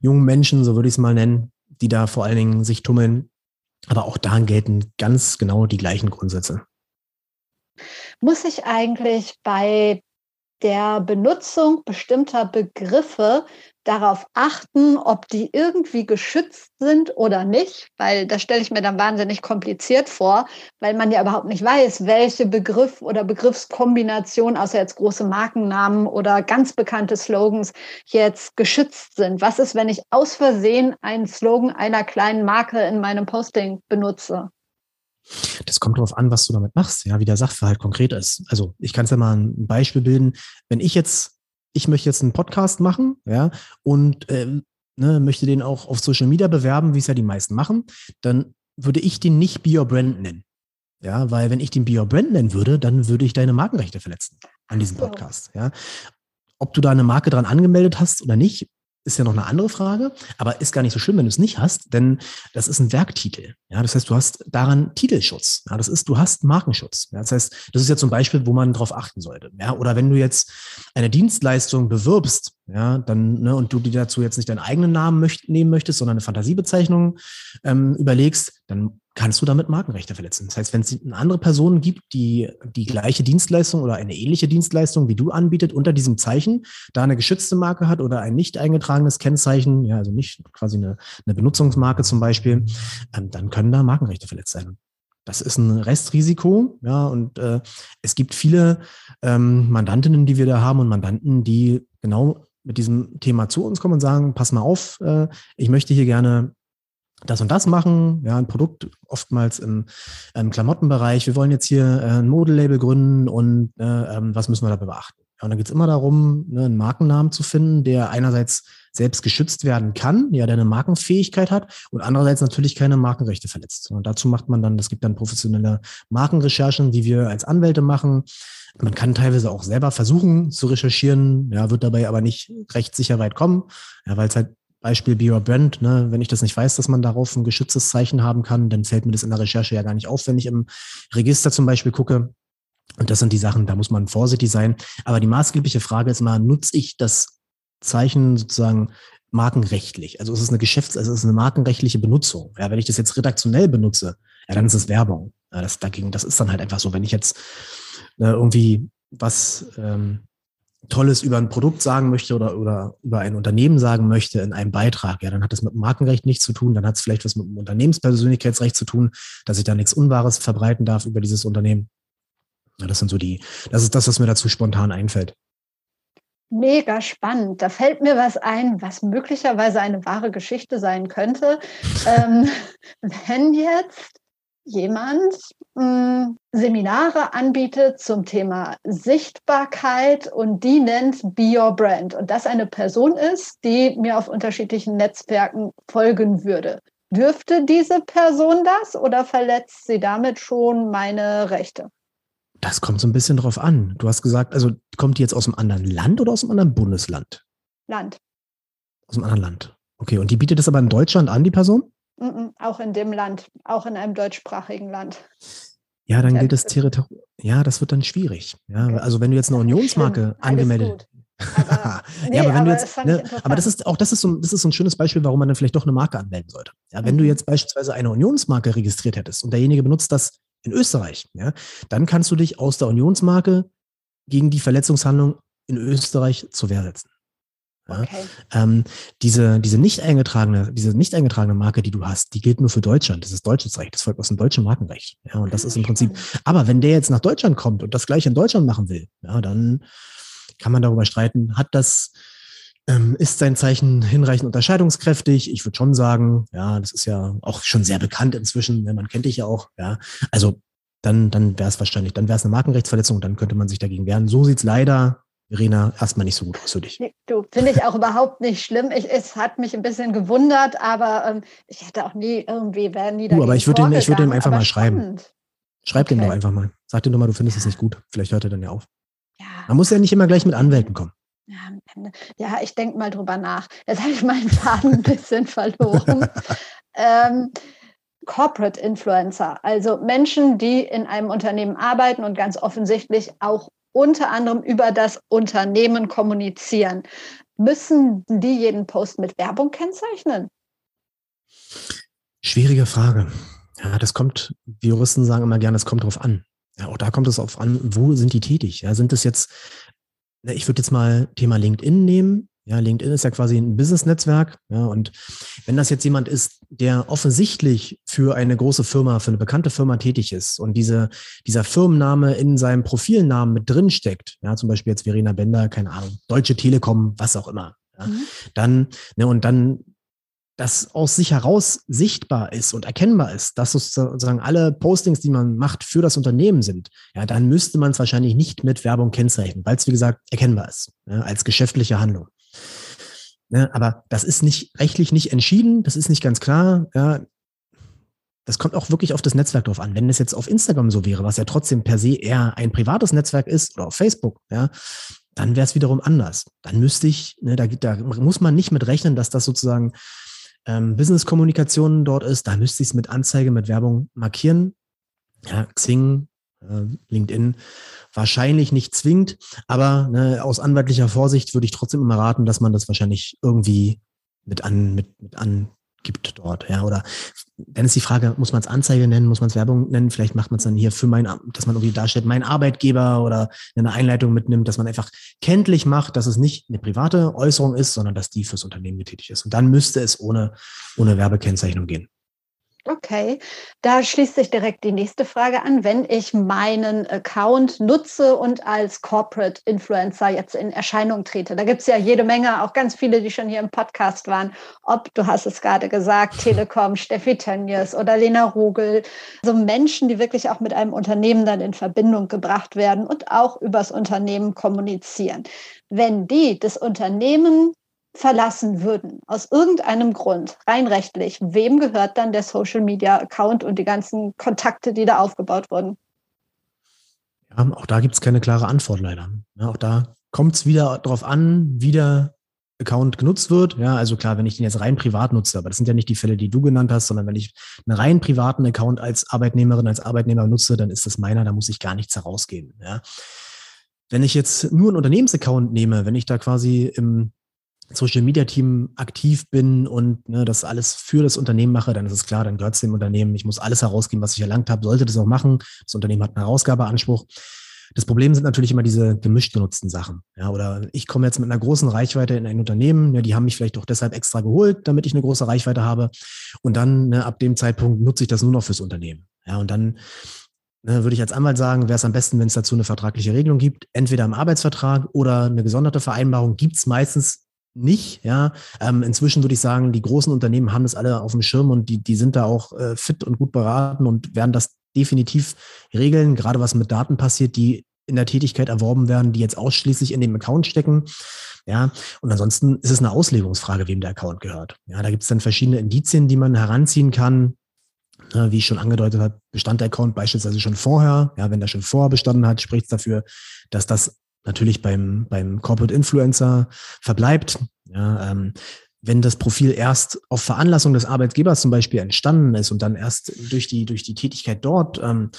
jungen Menschen, so würde ich es mal nennen, die da vor allen Dingen sich tummeln. Aber auch da gelten ganz genau die gleichen Grundsätze. Muss ich eigentlich bei der Benutzung bestimmter Begriffe darauf achten, ob die irgendwie geschützt sind oder nicht, weil das stelle ich mir dann wahnsinnig kompliziert vor, weil man ja überhaupt nicht weiß, welche Begriff oder Begriffskombination, außer jetzt große Markennamen oder ganz bekannte Slogans, jetzt geschützt sind. Was ist, wenn ich aus Versehen einen Slogan einer kleinen Marke in meinem Posting benutze? Das kommt darauf an, was du damit machst, ja, wie der Sachverhalt konkret ist. Also ich kann es ja mal ein Beispiel bilden. Wenn ich jetzt ich möchte jetzt einen Podcast machen, ja, und äh, ne, möchte den auch auf Social Media bewerben, wie es ja die meisten machen, dann würde ich den nicht Be Your Brand nennen. Ja, weil wenn ich den Be Your Brand nennen würde, dann würde ich deine Markenrechte verletzen an diesem Podcast. Ja. Ob du da eine Marke dran angemeldet hast oder nicht, ist ja noch eine andere Frage, aber ist gar nicht so schlimm, wenn du es nicht hast, denn das ist ein Werktitel. Ja, das heißt, du hast daran Titelschutz. Ja, das ist, du hast Markenschutz. Ja, das heißt, das ist ja zum Beispiel, wo man darauf achten sollte. Ja, oder wenn du jetzt eine Dienstleistung bewirbst, ja, dann, ne, und du dir dazu jetzt nicht deinen eigenen Namen möcht, nehmen möchtest, sondern eine Fantasiebezeichnung ähm, überlegst, dann kannst du damit Markenrechte verletzen. Das heißt, wenn es eine andere Person gibt, die die gleiche Dienstleistung oder eine ähnliche Dienstleistung wie du anbietet, unter diesem Zeichen, da eine geschützte Marke hat oder ein nicht eingetragenes Kennzeichen, ja, also nicht quasi eine, eine Benutzungsmarke zum Beispiel, ähm, dann können da Markenrechte verletzt sein. Das ist ein Restrisiko, ja, und äh, es gibt viele ähm, Mandantinnen, die wir da haben und Mandanten, die genau mit diesem Thema zu uns kommen und sagen, pass mal auf, äh, ich möchte hier gerne das und das machen, ja, ein Produkt oftmals im, im Klamottenbereich. Wir wollen jetzt hier äh, ein Modelabel gründen und äh, ähm, was müssen wir dabei beachten? Ja, und da geht es immer darum, ne, einen Markennamen zu finden, der einerseits selbst geschützt werden kann, ja, der eine Markenfähigkeit hat und andererseits natürlich keine Markenrechte verletzt. Und dazu macht man dann, es gibt dann professionelle Markenrecherchen, die wir als Anwälte machen. Man kann teilweise auch selber versuchen zu recherchieren, ja, wird dabei aber nicht recht sicher weit kommen, ja, weil es halt Beispiel Be Brand, ne, wenn ich das nicht weiß, dass man darauf ein geschütztes Zeichen haben kann, dann fällt mir das in der Recherche ja gar nicht auf, wenn ich im Register zum Beispiel gucke. Und das sind die Sachen, da muss man vorsichtig sein. Aber die maßgebliche Frage ist immer, nutze ich das Zeichen sozusagen markenrechtlich? Also ist es eine Geschäfts-, also ist es eine markenrechtliche Benutzung? Ja, wenn ich das jetzt redaktionell benutze, ja, dann ist es Werbung. Ja, das dagegen, das ist dann halt einfach so, wenn ich jetzt äh, irgendwie was ähm, Tolles über ein Produkt sagen möchte oder, oder über ein Unternehmen sagen möchte in einem Beitrag, ja, dann hat das mit Markenrecht nichts zu tun, dann hat es vielleicht was mit dem Unternehmenspersönlichkeitsrecht zu tun, dass ich da nichts Unwahres verbreiten darf über dieses Unternehmen. Ja, das sind so die, das ist das, was mir dazu spontan einfällt. Mega spannend. Da fällt mir was ein, was möglicherweise eine wahre Geschichte sein könnte. ähm, wenn jetzt jemand mh, hm, Seminare anbietet zum Thema Sichtbarkeit und die nennt Be Your Brand und das eine Person ist, die mir auf unterschiedlichen Netzwerken folgen würde. Dürfte diese Person das oder verletzt sie damit schon meine Rechte? Das kommt so ein bisschen drauf an. Du hast gesagt, also kommt die jetzt aus einem anderen Land oder aus einem anderen Bundesland? Land. Aus einem anderen Land. Okay, und die bietet es aber in Deutschland an, die Person? Auch in dem Land, auch in einem deutschsprachigen Land. Ja, dann gilt das Territorium. Ja, das wird dann schwierig. Ja, okay. also wenn du jetzt eine Unionsmarke angemeldet. Aber, nee, ja, aber wenn aber du jetzt, ne, aber das ist auch, das ist so, das ist so ein schönes Beispiel, warum man dann vielleicht doch eine Marke anmelden sollte. Ja, wenn mhm. du jetzt beispielsweise eine Unionsmarke registriert hättest und derjenige benutzt das in Österreich, ja, dann kannst du dich aus der Unionsmarke gegen die Verletzungshandlung in Österreich zur Wehr setzen. Ja? Okay. Ähm, diese, diese nicht eingetragene, diese nicht eingetragene Marke, die du hast, die gilt nur für Deutschland. Das ist deutsches Recht. Das folgt aus dem deutschen Markenrecht. Ja, und das ist im Prinzip, aber wenn der jetzt nach Deutschland kommt und das gleich in Deutschland machen will, ja, dann kann man darüber streiten, hat das, ähm, ist sein Zeichen hinreichend unterscheidungskräftig? Ich würde schon sagen, ja, das ist ja auch schon sehr bekannt inzwischen, ne, man kennt dich ja auch, ja. Also dann, dann wäre es wahrscheinlich, dann wäre es eine Markenrechtsverletzung und dann könnte man sich dagegen wehren. So sieht's leider Verena, erstmal nicht so gut aus für dich. Du, finde ich auch überhaupt nicht schlimm. Ich, es hat mich ein bisschen gewundert, aber ähm, ich hätte auch nie irgendwie, wäre nie du, aber ich würde ihm, würd ihm einfach mal schreiben. Schreib okay. dem doch einfach mal. Sag dem doch mal, du findest es nicht gut. Vielleicht hört er dann ja auf. Ja. Man muss ja nicht immer gleich mit Anwälten kommen. Ja, ich denke mal drüber nach. Jetzt habe ich meinen Faden ein bisschen verloren. ähm, Corporate Influencer, also Menschen, die in einem Unternehmen arbeiten und ganz offensichtlich auch unter anderem über das Unternehmen kommunizieren. Müssen die jeden Post mit Werbung kennzeichnen? Schwierige Frage. Ja, das kommt, die Juristen sagen immer gerne, es kommt darauf an. Ja, auch da kommt es auf an, wo sind die tätig? Ja, sind das jetzt, ich würde jetzt mal Thema LinkedIn nehmen. Ja, LinkedIn ist ja quasi ein Business-Netzwerk. Ja, und wenn das jetzt jemand ist, der offensichtlich für eine große Firma, für eine bekannte Firma tätig ist und diese, dieser Firmenname in seinem Profilnamen mit drin steckt, ja, zum Beispiel jetzt Verena Bender, keine Ahnung, Deutsche Telekom, was auch immer, ja, mhm. dann, ne, und dann das aus sich heraus sichtbar ist und erkennbar ist, dass sozusagen alle Postings, die man macht, für das Unternehmen sind, ja, dann müsste man es wahrscheinlich nicht mit Werbung kennzeichnen, weil es, wie gesagt, erkennbar ist, ja, als geschäftliche Handlung. Ne, aber das ist nicht rechtlich nicht entschieden, das ist nicht ganz klar. Ja. Das kommt auch wirklich auf das Netzwerk drauf an. Wenn es jetzt auf Instagram so wäre, was ja trotzdem per se eher ein privates Netzwerk ist, oder auf Facebook, ja, dann wäre es wiederum anders. Dann müsste ich, ne, da, da muss man nicht mit rechnen, dass das sozusagen ähm, Business-Kommunikation dort ist. Da müsste ich es mit Anzeige, mit Werbung markieren. Ja, Xing, äh, LinkedIn wahrscheinlich nicht zwingt, aber ne, aus anwaltlicher Vorsicht würde ich trotzdem immer raten, dass man das wahrscheinlich irgendwie mit an mit, mit angibt dort, ja. Oder dann ist die Frage, muss man es Anzeige nennen, muss man es Werbung nennen? Vielleicht macht man es dann hier für mein, dass man irgendwie darstellt, mein Arbeitgeber oder eine Einleitung mitnimmt, dass man einfach kenntlich macht, dass es nicht eine private Äußerung ist, sondern dass die fürs Unternehmen getätigt ist. Und dann müsste es ohne, ohne Werbekennzeichnung gehen. Okay, da schließt sich direkt die nächste Frage an. Wenn ich meinen Account nutze und als Corporate Influencer jetzt in Erscheinung trete, da gibt es ja jede Menge, auch ganz viele, die schon hier im Podcast waren, ob, du hast es gerade gesagt, Telekom, Steffi Tönnies oder Lena Rugel, so Menschen, die wirklich auch mit einem Unternehmen dann in Verbindung gebracht werden und auch übers Unternehmen kommunizieren. Wenn die das Unternehmen verlassen würden, aus irgendeinem Grund, rein rechtlich, wem gehört dann der Social Media Account und die ganzen Kontakte, die da aufgebaut wurden? Ja, auch da gibt es keine klare Antwort leider. Ja, auch da kommt es wieder darauf an, wie der Account genutzt wird. Ja, also klar, wenn ich den jetzt rein privat nutze, aber das sind ja nicht die Fälle, die du genannt hast, sondern wenn ich einen rein privaten Account als Arbeitnehmerin, als Arbeitnehmer nutze, dann ist das meiner, da muss ich gar nichts herausgeben. Ja. Wenn ich jetzt nur einen Unternehmensaccount nehme, wenn ich da quasi im Social Media Team aktiv bin und ne, das alles für das Unternehmen mache, dann ist es klar, dann gehört es dem Unternehmen. Ich muss alles herausgeben, was ich erlangt habe, sollte das auch machen. Das Unternehmen hat einen Herausgabeanspruch. Das Problem sind natürlich immer diese gemischt genutzten Sachen. Ja, oder ich komme jetzt mit einer großen Reichweite in ein Unternehmen, ja, die haben mich vielleicht auch deshalb extra geholt, damit ich eine große Reichweite habe. Und dann, ne, ab dem Zeitpunkt nutze ich das nur noch fürs Unternehmen. Ja, und dann ne, würde ich als Anwalt sagen, wäre es am besten, wenn es dazu eine vertragliche Regelung gibt, entweder im Arbeitsvertrag oder eine gesonderte Vereinbarung gibt es meistens nicht. Ja, ähm, inzwischen würde ich sagen, die großen Unternehmen haben das alle auf dem Schirm und die, die sind da auch äh, fit und gut beraten und werden das definitiv regeln, gerade was mit Daten passiert, die in der Tätigkeit erworben werden, die jetzt ausschließlich in dem Account stecken. Ja, und ansonsten ist es eine Auslegungsfrage, wem der Account gehört. Ja, da gibt es dann verschiedene Indizien, die man heranziehen kann. Ja, wie ich schon angedeutet habe, bestand der Account beispielsweise schon vorher. Ja, wenn der schon vorher bestanden hat, spricht es dafür, dass das natürlich beim, beim Corporate Influencer verbleibt. Ja, ähm, wenn das Profil erst auf Veranlassung des Arbeitgebers zum Beispiel entstanden ist und dann erst durch die, durch die Tätigkeit dort ähm,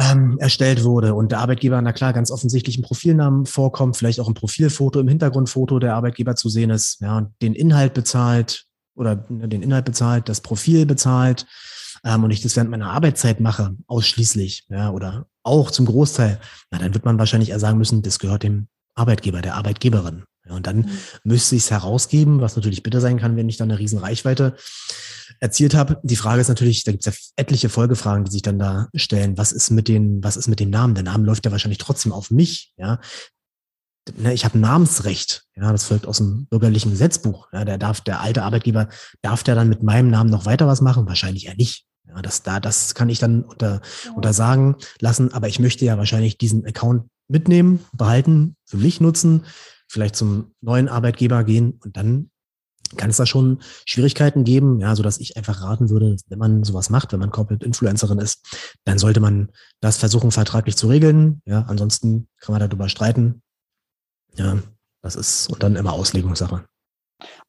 ähm, erstellt wurde und der Arbeitgeber, na klar, ganz offensichtlich ein Profilnamen vorkommt, vielleicht auch ein Profilfoto im Hintergrundfoto der Arbeitgeber zu sehen ist, ja, den Inhalt bezahlt oder ne, den Inhalt bezahlt, das Profil bezahlt, ähm, und ich das während meiner Arbeitszeit mache, ausschließlich, ja, oder auch zum Großteil, na, dann wird man wahrscheinlich eher sagen müssen, das gehört dem Arbeitgeber, der Arbeitgeberin. Ja, und dann mhm. müsste ich es herausgeben, was natürlich bitter sein kann, wenn ich dann eine riesen Reichweite erzielt habe. Die Frage ist natürlich, da gibt es ja etliche Folgefragen, die sich dann da stellen. Was ist mit den, was ist mit dem Namen? Der Name läuft ja wahrscheinlich trotzdem auf mich, ja. Ne, ich habe Namensrecht, ja, das folgt aus dem bürgerlichen Gesetzbuch. Ja, der darf, der alte Arbeitgeber, darf der dann mit meinem Namen noch weiter was machen? Wahrscheinlich eher nicht. Ja, das, da, das kann ich dann unter, untersagen lassen, aber ich möchte ja wahrscheinlich diesen Account mitnehmen, behalten, für mich nutzen, vielleicht zum neuen Arbeitgeber gehen und dann kann es da schon Schwierigkeiten geben, ja, so dass ich einfach raten würde, wenn man sowas macht, wenn man Corporate Influencerin ist, dann sollte man das versuchen, vertraglich zu regeln. Ja, ansonsten kann man darüber streiten. Ja, das ist und dann immer Auslegungssache.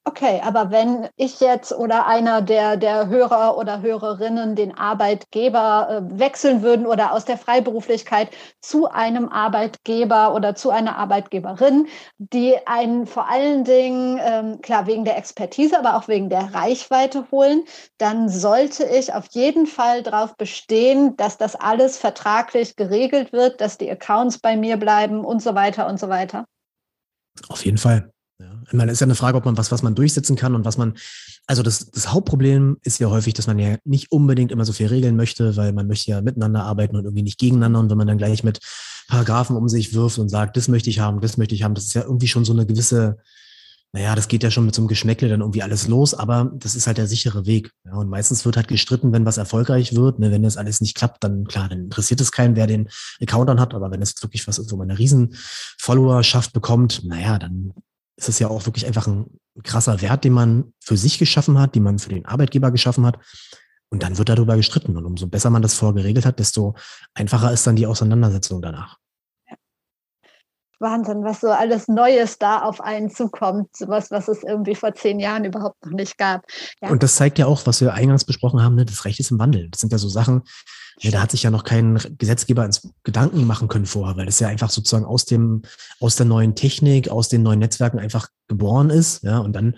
Okay, aber wenn ich jetzt oder einer der, der Hörer oder Hörerinnen den Arbeitgeber äh, wechseln würden oder aus der Freiberuflichkeit zu einem Arbeitgeber oder zu einer Arbeitgeberin, die einen vor allen Dingen, ähm, klar, wegen der Expertise, aber auch wegen der Reichweite holen, dann sollte ich auf jeden Fall darauf bestehen, dass das alles vertraglich geregelt wird, dass die Accounts bei mir bleiben und so weiter und so weiter. Auf jeden Fall. Ja. Ich meine, ist ja eine Frage, ob man was, was man durchsetzen kann und was man, also das, das Hauptproblem ist ja häufig, dass man ja nicht unbedingt immer so viel regeln möchte, weil man möchte ja miteinander arbeiten und irgendwie nicht gegeneinander. Und wenn man dann gleich mit Paragraphen um sich wirft und sagt, das möchte ich haben, das möchte ich haben, das ist ja irgendwie schon so eine gewisse, naja, das geht ja schon mit so einem Geschmäckle dann irgendwie alles los, aber das ist halt der sichere Weg. Ja, und meistens wird halt gestritten, wenn was erfolgreich wird. Ne, wenn das alles nicht klappt, dann klar, dann interessiert es keinen, wer den Account dann hat. Aber wenn es wirklich was, so eine riesen Followerschaft bekommt, naja, dann ist es ja auch wirklich einfach ein krasser Wert, den man für sich geschaffen hat, den man für den Arbeitgeber geschaffen hat. Und dann wird darüber gestritten. Und umso besser man das vorgeregelt hat, desto einfacher ist dann die Auseinandersetzung danach. Wahnsinn, was so alles Neues da auf einen zukommt, sowas, was es irgendwie vor zehn Jahren überhaupt noch nicht gab. Ja. Und das zeigt ja auch, was wir eingangs besprochen haben, ne? das Recht ist im Wandel. Das sind ja so Sachen, ja, da hat sich ja noch kein Gesetzgeber ins Gedanken machen können vorher, weil das ja einfach sozusagen aus dem, aus der neuen Technik, aus den neuen Netzwerken einfach geboren ist. Ja, und dann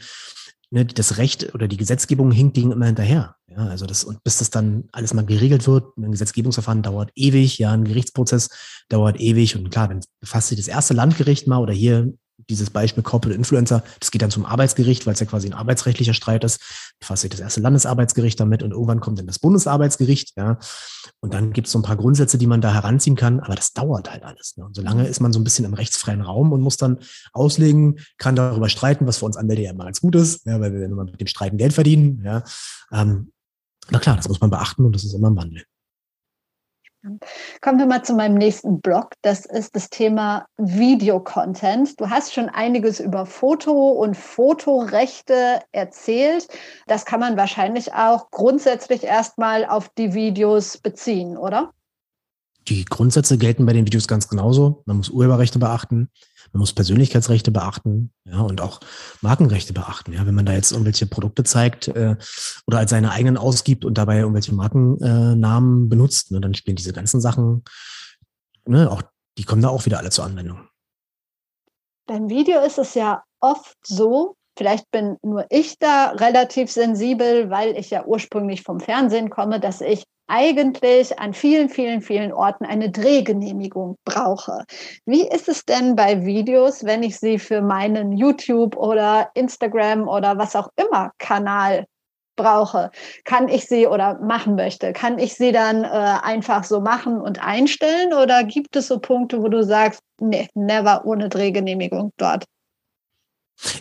ne, das Recht oder die Gesetzgebung hinkt denen immer hinterher. Ja, also das, und bis das dann alles mal geregelt wird, ein Gesetzgebungsverfahren dauert ewig, ja, ein Gerichtsprozess dauert ewig. Und klar, wenn sich das erste Landgericht mal oder hier dieses Beispiel Corporate Influencer, das geht dann zum Arbeitsgericht, weil es ja quasi ein arbeitsrechtlicher Streit ist. Befasst sich das erste Landesarbeitsgericht damit und irgendwann kommt dann das Bundesarbeitsgericht, ja. Und dann gibt es so ein paar Grundsätze, die man da heranziehen kann, aber das dauert halt alles. Ne? Und solange ist man so ein bisschen im rechtsfreien Raum und muss dann auslegen, kann darüber streiten, was für uns Anwälte ja immer ganz gut ist, ja, weil wir immer mit dem Streiten Geld verdienen, ja. Ähm, na klar, das muss man beachten und das ist immer ein Wandel. Kommen wir mal zu meinem nächsten Blog. Das ist das Thema Videocontent. Du hast schon einiges über Foto und Fotorechte erzählt. Das kann man wahrscheinlich auch grundsätzlich erstmal auf die Videos beziehen, oder? Die Grundsätze gelten bei den Videos ganz genauso. Man muss Urheberrechte beachten. Man muss Persönlichkeitsrechte beachten, ja, und auch Markenrechte beachten. Ja, wenn man da jetzt irgendwelche Produkte zeigt äh, oder als seine eigenen ausgibt und dabei irgendwelche Markennamen äh, benutzt, ne, dann spielen diese ganzen Sachen, ne, auch die kommen da auch wieder alle zur Anwendung. Beim Video ist es ja oft so, Vielleicht bin nur ich da relativ sensibel, weil ich ja ursprünglich vom Fernsehen komme, dass ich eigentlich an vielen, vielen, vielen Orten eine Drehgenehmigung brauche. Wie ist es denn bei Videos, wenn ich sie für meinen YouTube oder Instagram oder was auch immer Kanal brauche? Kann ich sie oder machen möchte? Kann ich sie dann äh, einfach so machen und einstellen oder gibt es so Punkte, wo du sagst, nee, never ohne Drehgenehmigung dort?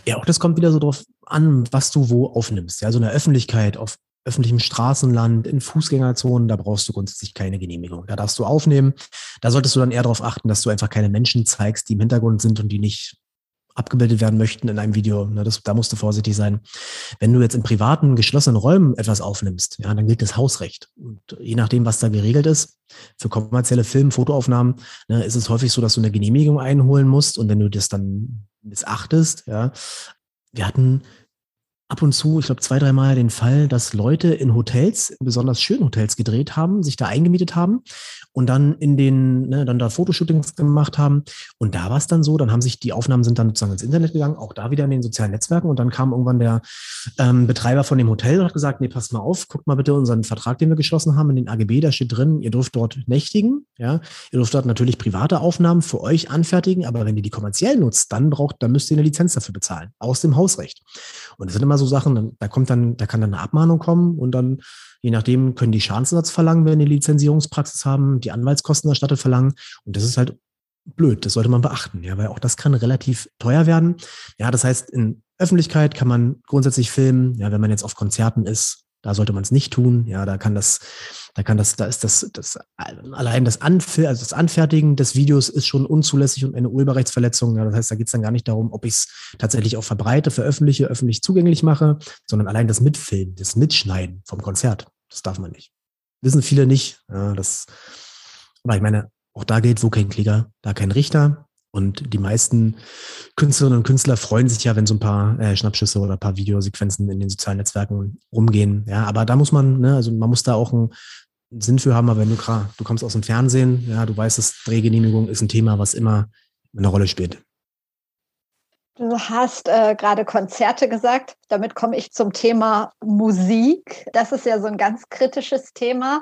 Ja, auch das kommt wieder so drauf an, was du wo aufnimmst. Ja, so in der Öffentlichkeit, auf öffentlichem Straßenland, in Fußgängerzonen, da brauchst du grundsätzlich keine Genehmigung. Da darfst du aufnehmen. Da solltest du dann eher darauf achten, dass du einfach keine Menschen zeigst, die im Hintergrund sind und die nicht abgebildet werden möchten in einem Video. Ne, das, da musst du vorsichtig sein. Wenn du jetzt in privaten, geschlossenen Räumen etwas aufnimmst, ja, dann gilt das Hausrecht. Und je nachdem, was da geregelt ist, für kommerzielle Film, Fotoaufnahmen, ne, ist es häufig so, dass du eine Genehmigung einholen musst. Und wenn du das dann missachtest, ja, wir hatten ab und zu, ich glaube zwei, dreimal den Fall, dass Leute in Hotels, besonders schönen Hotels gedreht haben, sich da eingemietet haben und dann in den, ne, dann da Fotoshootings gemacht haben. Und da war es dann so, dann haben sich die Aufnahmen sind dann sozusagen ins Internet gegangen, auch da wieder in den sozialen Netzwerken. Und dann kam irgendwann der ähm, Betreiber von dem Hotel und hat gesagt, nee, passt mal auf, guckt mal bitte unseren Vertrag, den wir geschlossen haben, in den AGB, da steht drin, ihr dürft dort nächtigen, ja, ihr dürft dort natürlich private Aufnahmen für euch anfertigen, aber wenn ihr die kommerziell nutzt, dann braucht, dann müsst ihr eine Lizenz dafür bezahlen, aus dem Hausrecht. Und das sind immer so Sachen, da kommt dann, da kann dann eine Abmahnung kommen und dann Je nachdem können die Schadensersatz verlangen, wenn die Lizenzierungspraxis haben, die Anwaltskosten erstattet verlangen. Und das ist halt blöd. Das sollte man beachten, ja, weil auch das kann relativ teuer werden. Ja, das heißt, in Öffentlichkeit kann man grundsätzlich filmen. Ja, wenn man jetzt auf Konzerten ist, Da sollte man es nicht tun. Ja, da kann das, da kann das, da ist das, das allein das, Anfer also das Anfertigen des Videos ist schon unzulässig und eine Urheberrechtsverletzung. Ja, das heißt, da geht es dann gar nicht darum, ob ich es tatsächlich auch verbreite, veröffentliche, öffentlich zugänglich mache, sondern allein das Mitfilmen, das Mitschneiden vom Konzert. Das darf man nicht. Wissen viele nicht. Ja, das, aber ich meine, auch da gilt, wo kein Kläger, da kein Richter. Und die meisten Künstlerinnen und Künstler freuen sich ja, wenn so ein paar äh, Schnappschüsse oder ein paar Videosequenzen in den sozialen Netzwerken rumgehen. Ja, aber da muss man, ne, also man muss da auch einen Sinn für haben. Aber wenn du gerade, du kommst aus dem Fernsehen, ja, du weißt, dass Drehgenehmigung ist ein Thema, was immer eine Rolle spielt. Du hast äh, gerade Konzerte gesagt. Damit komme ich zum Thema Musik. Das ist ja so ein ganz kritisches Thema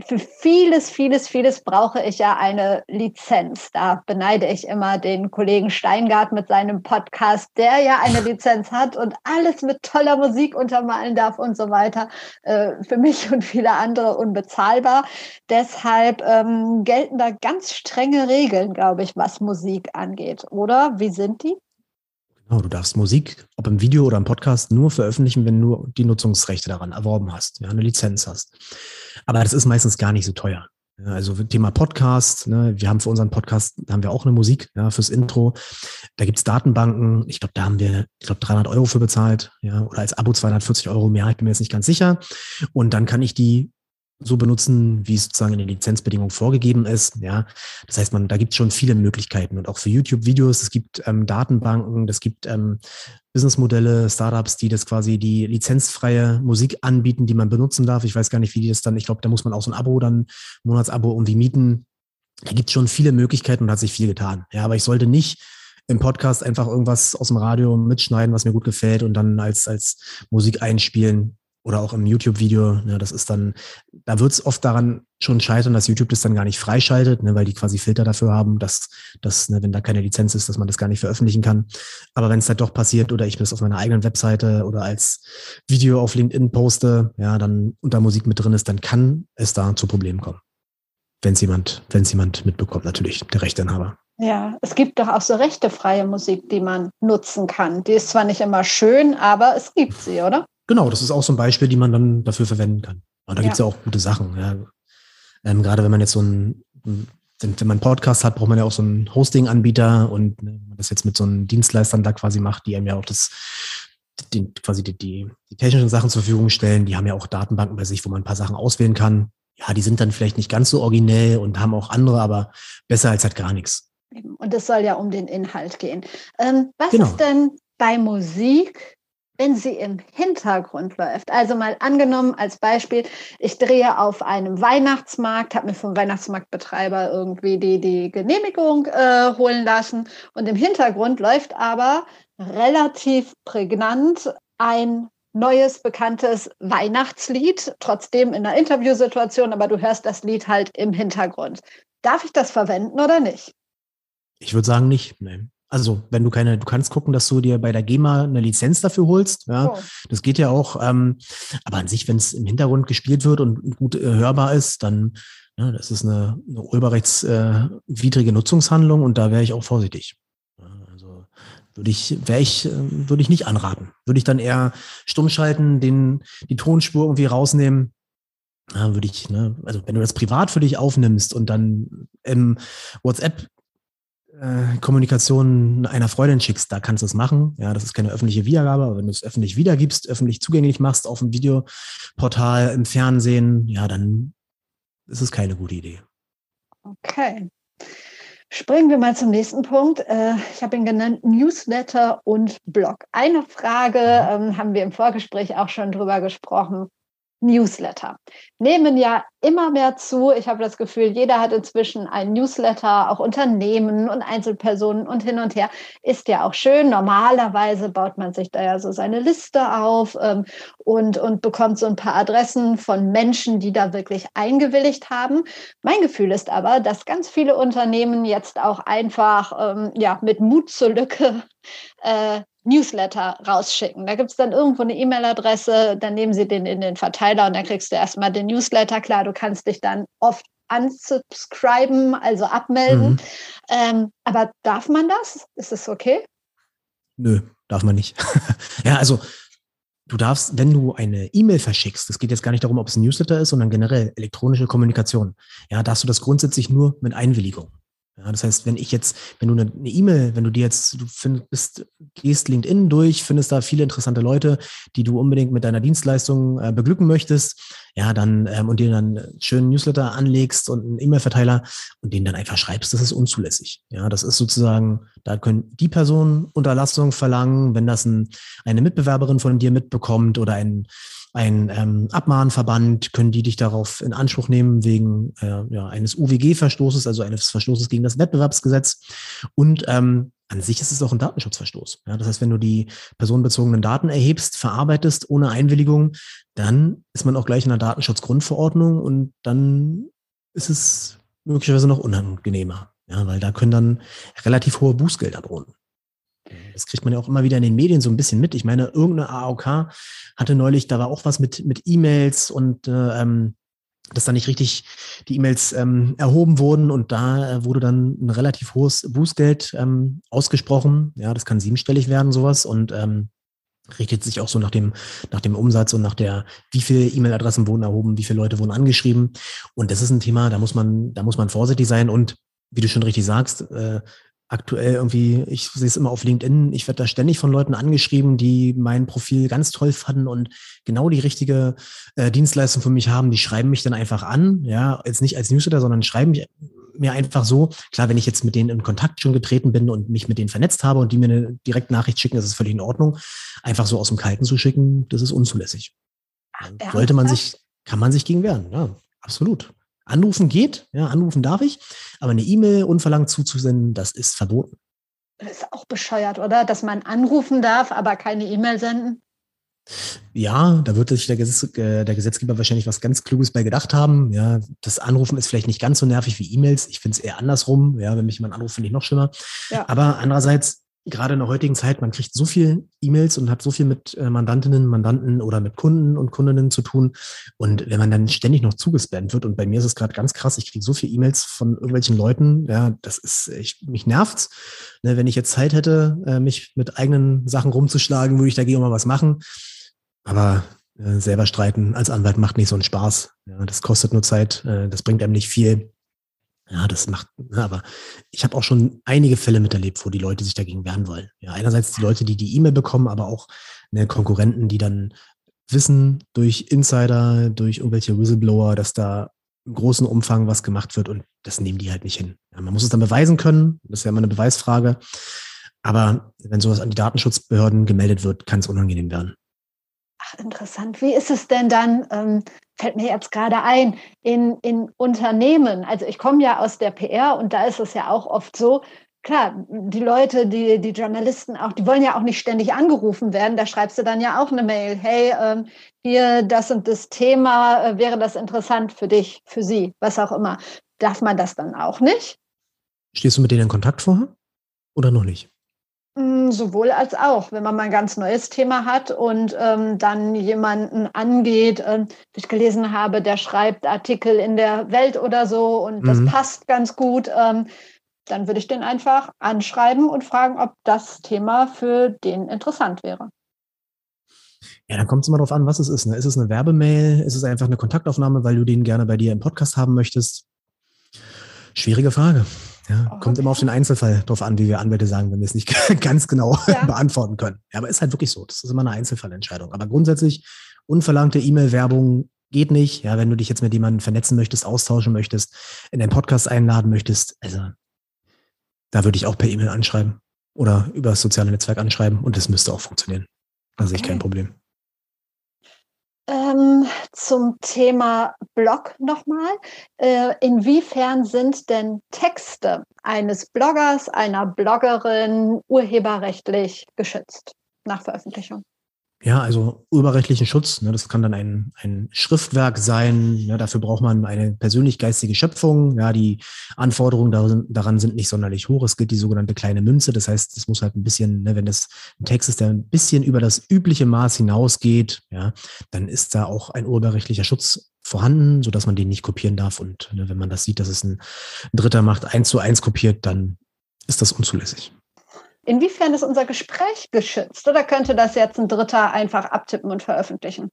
für vieles, vieles, vieles brauche ich ja eine Lizenz. Da beneide ich immer den Kollegen Steingart mit seinem Podcast, der ja eine Lizenz hat und alles mit toller Musik untermalen darf und so weiter. Äh, für mich und viele andere unbezahlbar. Deshalb ähm, gelten da ganz strenge Regeln, glaube ich, was Musik angeht. Oder wie sind die? Genau, du darfst Musik, ob im Video oder im Podcast, nur veröffentlichen, wenn du die Nutzungsrechte daran erworben hast, ja, eine Lizenz hast. Aber das ist meistens gar nicht so teuer. Also Thema Podcast, ne, wir haben für unseren Podcast, haben wir auch eine Musik ja, fürs Intro. Da gibt's Datenbanken, ich glaube, da haben wir, ich glaube, 300 Euro für bezahlt, ja, oder als Abo 240 Euro mehr, ich bin mir jetzt nicht ganz sicher. Und dann kann ich die so benutzen, wie es sozusagen in den Lizenzbedingungen vorgegeben ist. Ja, das heißt, man, da gibt es schon viele Möglichkeiten und auch für YouTube-Videos. Es gibt ähm, Datenbanken, es gibt ähm, Businessmodelle, Startups, die das quasi die lizenzfreie Musik anbieten, die man benutzen darf. Ich weiß gar nicht, wie die das dann. Ich glaube, da muss man auch so ein Abo dann Monatsabo irgendwie mieten. Da gibt es schon viele Möglichkeiten und hat sich viel getan. Ja, aber ich sollte nicht im Podcast einfach irgendwas aus dem Radio mitschneiden, was mir gut gefällt und dann als als Musik einspielen oder auch im YouTube-Video, ne, das ist dann, da wird es oft daran schon scheitern, dass YouTube das dann gar nicht freischaltet, ne, weil die quasi Filter dafür haben, dass, dass ne, wenn da keine Lizenz ist, dass man das gar nicht veröffentlichen kann. Aber wenn es halt doch passiert oder ich das auf meiner eigenen Webseite oder als Video auf LinkedIn poste, ja, dann unter Musik mit drin ist, dann kann es da zu Problemen kommen. Wenn es jemand, wenn es jemand mitbekommt, natürlich, der Rechteinhaber. Ja, es gibt doch auch so rechtefreie Musik, die man nutzen kann. Die ist zwar nicht immer schön, aber es gibt sie, oder? Genau, das ist auch so ein Beispiel, die man dann dafür verwenden kann. Und da ja. gibt es ja auch gute Sachen. Ja. Ähm, gerade wenn man jetzt so ein, wenn, wenn man einen Podcast hat, braucht man ja auch so einen Hosting-Anbieter und ne, wenn man das jetzt mit so einem Dienstleistern da quasi macht, die einem ja auch das, die, quasi die, die, die technischen Sachen zur Verfügung stellen, die haben ja auch Datenbanken bei sich, wo man ein paar Sachen auswählen kann. Ja, die sind dann vielleicht nicht ganz so originell und haben auch andere, aber besser als halt gar nichts. Und es soll ja um den Inhalt gehen. Ähm, was genau. ist denn bei Musik wenn sie im Hintergrund läuft. Also mal angenommen als Beispiel, ich drehe auf einem Weihnachtsmarkt, habe mir vom Weihnachtsmarktbetreiber irgendwie die, die Genehmigung äh, holen lassen und im Hintergrund läuft aber relativ prägnant ein neues, bekanntes Weihnachtslied, trotzdem in einer Interviewsituation, aber du hörst das Lied halt im Hintergrund. Darf ich das verwenden oder nicht? Ich würde sagen nicht. Nein. Also, wenn du keine, du kannst gucken, dass du dir bei der GEMA eine Lizenz dafür holst. Ja, oh. das geht ja auch. Ähm, aber an sich, wenn es im Hintergrund gespielt wird und gut äh, hörbar ist, dann, ja, das ist eine, eine urheberrechtswidrige äh, Nutzungshandlung und da wäre ich auch vorsichtig. also würde ich, wäre ich, äh, würde ich nicht anraten. Würde ich dann eher stumm schalten, den, die Tonspur irgendwie rausnehmen. Ja, würde ich, ne, also wenn du das privat für dich aufnimmst und dann im WhatsApp äh, Kommunikation einer Freundin schickst, da kannst du es machen. Ja, das ist keine öffentliche Wiedergabe, aber wenn du es öffentlich wiedergibst, öffentlich zugänglich machst auf dem Videoportal, im Fernsehen, ja, dann ist es keine gute Idee. Okay. Springen wir mal zum nächsten Punkt. Äh, ich habe ihn genannt Newsletter und Blog. Eine Frage mhm. ähm, haben wir im Vorgespräch auch schon drüber gesprochen. Newsletter nehmen ja immer mehr zu. Ich habe das Gefühl, jeder hat inzwischen ein Newsletter, auch Unternehmen und Einzelpersonen und hin und her. Ist ja auch schön. Normalerweise baut man sich da ja so seine Liste auf ähm, und, und bekommt so ein paar Adressen von Menschen, die da wirklich eingewilligt haben. Mein Gefühl ist aber, dass ganz viele Unternehmen jetzt auch einfach ähm, ja, mit Mut zur Lücke äh, Newsletter rausschicken. Da gibt es dann irgendwo eine E-Mail-Adresse, dann nehmen sie den in den Verteiler und dann kriegst du erstmal den Newsletter. Klar, du kannst dich dann oft unsubscriben, also abmelden. Mhm. Ähm, aber darf man das? Ist es okay? Nö, darf man nicht. ja, also du darfst, wenn du eine E-Mail verschickst, das geht jetzt gar nicht darum, ob es ein Newsletter ist, sondern generell elektronische Kommunikation, ja, darfst du das grundsätzlich nur mit Einwilligung. Ja, das heißt, wenn ich jetzt, wenn du eine E-Mail, wenn du dir jetzt, du findest, gehst LinkedIn durch, findest da viele interessante Leute, die du unbedingt mit deiner Dienstleistung äh, beglücken möchtest, ja, dann ähm, und dir dann einen schönen Newsletter anlegst und einen E-Mail-Verteiler und den dann einfach schreibst, das ist unzulässig. Ja, das ist sozusagen, da können die Personen Unterlassung verlangen, wenn das ein, eine Mitbewerberin von dir mitbekommt oder ein ein ähm, Abmahnverband, können die dich darauf in Anspruch nehmen wegen äh, ja, eines UWG-Verstoßes, also eines Verstoßes gegen das Wettbewerbsgesetz. Und ähm, an sich ist es auch ein Datenschutzverstoß. Ja, das heißt, wenn du die personenbezogenen Daten erhebst, verarbeitest ohne Einwilligung, dann ist man auch gleich in der Datenschutzgrundverordnung und dann ist es möglicherweise noch unangenehmer. Ja, weil da können dann relativ hohe Bußgelder drohen. Das kriegt man ja auch immer wieder in den Medien so ein bisschen mit. Ich meine, irgendeine AOK hatte neulich, da war auch was mit, mit E-Mails und äh, ähm, dass da nicht richtig die E-Mails ähm, erhoben wurden und da äh, wurde dann ein relativ hohes Bußgeld ähm, ausgesprochen. Ja, das kann siebenstellig werden, sowas. Und ähm, richtet sich auch so nach dem, nach dem Umsatz und nach der, wie viele E-Mail-Adressen wurden erhoben, wie viele Leute wurden angeschrieben. Und das ist ein Thema, da muss man, da muss man vorsichtig sein und wie du schon richtig sagst, äh, aktuell irgendwie, ich sehe es immer auf LinkedIn, ich werde da ständig von Leuten angeschrieben, die mein Profil ganz toll fanden und genau die richtige äh, Dienstleistung für mich haben. Die schreiben mich dann einfach an, ja, jetzt nicht als Newsletter, sondern schreiben mich mir einfach so. Klar, wenn ich jetzt mit denen in Kontakt schon getreten bin und mich mit denen vernetzt habe und die mir eine Direktnachricht schicken, ist es völlig in Ordnung. Einfach so aus dem Kalten zu schicken, das ist unzulässig. Ach, Sollte man sich, kann man sich gegen wehren, ja, absolut. Anrufen geht, ja, anrufen darf ich, aber eine E-Mail unverlangt zuzusenden, das ist verboten. Das ist auch bescheuert, oder? Dass man anrufen darf, aber keine E-Mail senden? Ja, da wird sich der, Gesetz, äh, der, Gesetzgeber wahrscheinlich was ganz Kluges bei gedacht haben. Ja, das Anrufen ist vielleicht nicht ganz so nervig wie E-Mails. Ich finde es eher andersrum. Ja, wenn mich jemand anruft, finde ich noch schlimmer. Ja. Aber andererseits gerade in der heutigen Zeit, man kriegt so viel E-Mails und hat so viel mit äh, Mandantinnen, Mandanten oder mit Kunden und Kundinnen zu tun. Und wenn man dann ständig noch zugespammt wird, und bei mir ist es gerade ganz krass, ich kriege so viele E-Mails von irgendwelchen Leuten, ja, das ist, ich, mich nervt's. Ne, wenn ich jetzt Zeit hätte, äh, mich mit eigenen Sachen rumzuschlagen, würde ich dagegen mal was machen. Aber äh, selber streiten als Anwalt macht nicht so einen Spaß. Ja, das kostet nur Zeit, äh, das bringt einem nicht viel. Ja, das macht, ne, aber ich habe auch schon einige Fälle miterlebt, wo die Leute sich dagegen wehren wollen. Ja, einerseits die Leute, die die E-Mail bekommen, aber auch ne, Konkurrenten, die dann wissen durch Insider, durch irgendwelche Whistleblower, dass da im großen Umfang was gemacht wird und das nehmen die halt nicht hin. Ja, man muss es dann beweisen können, das ist ja immer eine Beweisfrage. Aber wenn sowas an die Datenschutzbehörden gemeldet wird, kann es unangenehm werden. Ach, interessant. Wie ist es denn dann, ähm, fällt mir jetzt gerade ein, in, in Unternehmen? Also ich komme ja aus der PR und da ist es ja auch oft so, klar, die Leute, die, die Journalisten auch, die wollen ja auch nicht ständig angerufen werden. Da schreibst du dann ja auch eine Mail, hey, ähm, hier das und das Thema, äh, wäre das interessant für dich, für sie, was auch immer. Darf man das dann auch nicht? Stehst du mit denen in Kontakt vorher oder noch nicht? Mm, sowohl als auch, wenn man mal ein ganz neues Thema hat und ähm, dann jemanden angeht, ähm, ich gelesen habe, der schreibt Artikel in der Welt oder so und mhm. das passt ganz gut, ähm, dann würde ich den einfach anschreiben und fragen, ob das Thema für den interessant wäre. Ja, dann kommt es immer darauf an, was es ist. Ne? Ist es eine Werbemail? Ist es einfach eine Kontaktaufnahme, weil du den gerne bei dir im Podcast haben möchtest? Schwierige Frage. Ja, oh, kommt immer auf den Einzelfall drauf an, wie wir Anwälte sagen, wenn wir es nicht ganz genau ja. beantworten können. Ja, aber ist halt wirklich so. Das ist immer eine Einzelfallentscheidung. Aber grundsätzlich, unverlangte E-Mail-Werbung geht nicht. Ja, wenn du dich jetzt mit jemandem vernetzen möchtest, austauschen möchtest, in deinen Podcast einladen möchtest, also da würde ich auch per E-Mail anschreiben oder über das soziale Netzwerk anschreiben und das müsste auch funktionieren. Da sehe ich kein Problem. Ähm, zum Thema Blog nochmal. Äh, inwiefern sind denn Texte eines Bloggers, einer Bloggerin urheberrechtlich geschützt nach Veröffentlichung? Ja, also urheberrechtlichen Schutz, ne, das kann dann ein, ein Schriftwerk sein. Ja, dafür braucht man eine persönlich-geistige Schöpfung. Ja, die Anforderungen darin, daran sind nicht sonderlich hoch. Es gilt die sogenannte kleine Münze. Das heißt, es muss halt ein bisschen, ne, wenn das ein Text ist, der ein bisschen über das übliche Maß hinausgeht, ja, dann ist da auch ein urheberrechtlicher Schutz vorhanden, so dass man den nicht kopieren darf. Und ne, wenn man das sieht, dass es ein Dritter macht, eins zu eins kopiert, dann ist das unzulässig. Inwiefern ist unser Gespräch geschützt? Oder könnte das jetzt ein Dritter einfach abtippen und veröffentlichen?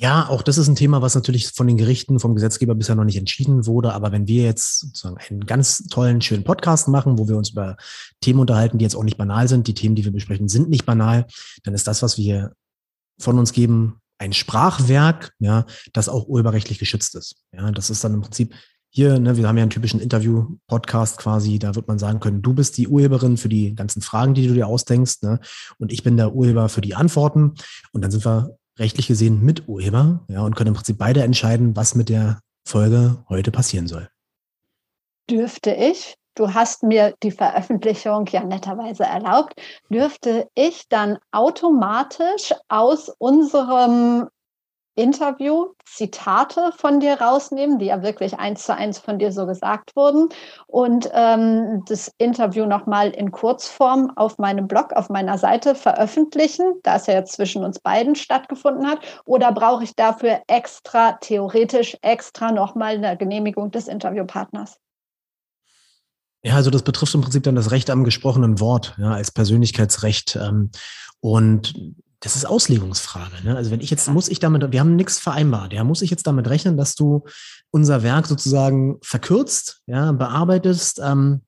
Ja, auch das ist ein Thema, was natürlich von den Gerichten, vom Gesetzgeber bisher noch nicht entschieden wurde. Aber wenn wir jetzt sozusagen einen ganz tollen, schönen Podcast machen, wo wir uns über Themen unterhalten, die jetzt auch nicht banal sind, die Themen, die wir besprechen, sind nicht banal, dann ist das, was wir von uns geben, ein Sprachwerk, ja, das auch urheberrechtlich geschützt ist. Ja, das ist dann im Prinzip hier, ne, wir haben ja einen typischen Interview-Podcast quasi, da wird man sagen können, du bist die Urheberin für die ganzen Fragen, die du dir ausdenkst, ne, und ich bin der Urheber für die Antworten. Und dann sind wir rechtlich gesehen Miturheber, ja, und können im Prinzip beide entscheiden, was mit der Folge heute passieren soll. Dürfte ich, du hast mir die Veröffentlichung ja netterweise erlaubt, dürfte ich dann automatisch aus unserem Interview Zitate von dir rausnehmen, die ja wirklich eins zu eins von dir so gesagt wurden und ähm, das Interview nochmal in Kurzform auf meinem Blog, auf meiner Seite veröffentlichen, da es ja jetzt zwischen uns beiden stattgefunden hat, oder brauche ich dafür extra, theoretisch extra nochmal eine Genehmigung des Interviewpartners? Ja, also das betrifft im Prinzip dann das Recht am gesprochenen Wort, ja, als Persönlichkeitsrecht. Ähm, und das ist Auslegungsfrage. Ne? Also wenn ich jetzt, muss ich damit, wir haben nichts vereinbart, ja, muss ich jetzt damit rechnen, dass du unser Werk sozusagen verkürzt, ja, bearbeitest, ähm,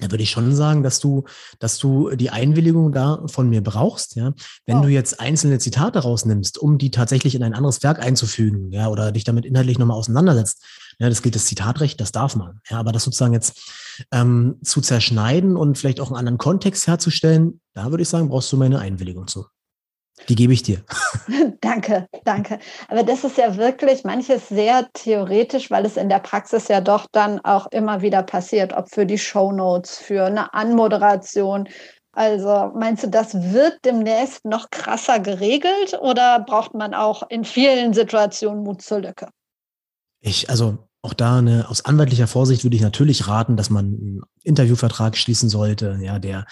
da würde ich schon sagen, dass du, dass du die Einwilligung da von mir brauchst, ja. Wenn oh. du jetzt einzelne Zitate rausnimmst, um die tatsächlich in ein anderes Werk einzufügen, ja, oder dich damit inhaltlich nochmal auseinandersetzt, ja, das gilt das Zitatrecht, das darf man. Ja, aber das sozusagen jetzt ähm, zu zerschneiden und vielleicht auch einen anderen Kontext herzustellen, da würde ich sagen, brauchst du meine Einwilligung zu. Die gebe ich dir. danke, danke. Aber das ist ja wirklich manches sehr theoretisch, weil es in der Praxis ja doch dann auch immer wieder passiert, ob für die Shownotes, für eine Anmoderation. Also meinst du, das wird demnächst noch krasser geregelt oder braucht man auch in vielen Situationen Mut zur Lücke? Ich, also auch da eine, aus anwaltlicher Vorsicht würde ich natürlich raten, dass man einen Interviewvertrag schließen sollte, ja, der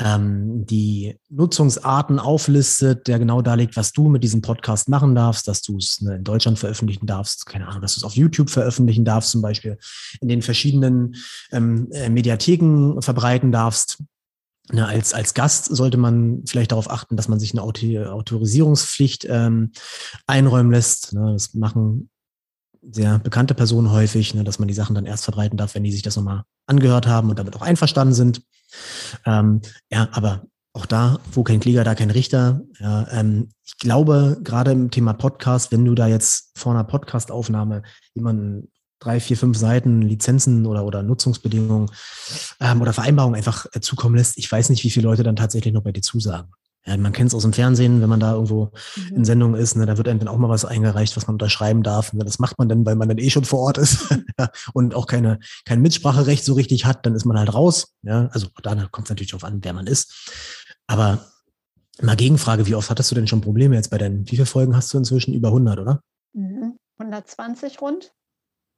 ähm, die Nutzungsarten auflistet, der genau darlegt, was du mit diesem Podcast machen darfst, dass du es ne, in Deutschland veröffentlichen darfst, keine Ahnung, dass du es auf YouTube veröffentlichen darfst, zum Beispiel in den verschiedenen ähm, äh, Mediatheken verbreiten darfst. Ne, als, als Gast sollte man vielleicht darauf achten, dass man sich eine Autorisierungspflicht ähm, einräumen lässt. Ne, das machen sehr bekannte Personen häufig, ne, dass man die Sachen dann erst verbreiten darf, wenn die sich das nochmal angehört haben und damit auch einverstanden sind. Ähm, ja, aber auch da, wo kein Kläger, da kein Richter. Ja, ähm, ich glaube, gerade im Thema Podcast, wenn du da jetzt vor einer Podcastaufnahme jemanden drei, vier, fünf Seiten Lizenzen oder, oder Nutzungsbedingungen ähm, oder Vereinbarungen einfach äh, zukommen lässt, ich weiß nicht, wie viele Leute dann tatsächlich noch bei dir zusagen. Man kennt es aus dem Fernsehen, wenn man da irgendwo mhm. in Sendung ist, ne, da wird einem dann auch mal was eingereicht, was man unterschreiben darf. Ne, das macht man dann, weil man dann eh schon vor Ort ist und auch keine, kein Mitspracherecht so richtig hat, dann ist man halt raus. Ja, also da kommt es natürlich darauf an, wer man ist. Aber mal Gegenfrage, wie oft hattest du denn schon Probleme jetzt bei deinen, wie viele Folgen hast du inzwischen? Über 100, oder? Mhm. 120 rund.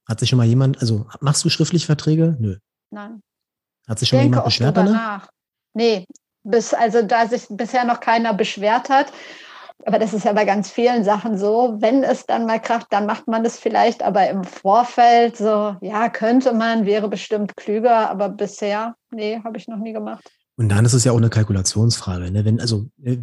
Hat sich schon mal jemand, also machst du schriftlich Verträge? Nö. Nein. Hat sich schon mal jemand beschwert danach? Nach. Nee, bis, also da sich bisher noch keiner beschwert hat. Aber das ist ja bei ganz vielen Sachen so. Wenn es dann mal kracht, dann macht man es vielleicht, aber im Vorfeld so, ja, könnte man, wäre bestimmt klüger, aber bisher, nee, habe ich noch nie gemacht. Und dann ist es ja auch eine Kalkulationsfrage. Ne? Wenn, also äh,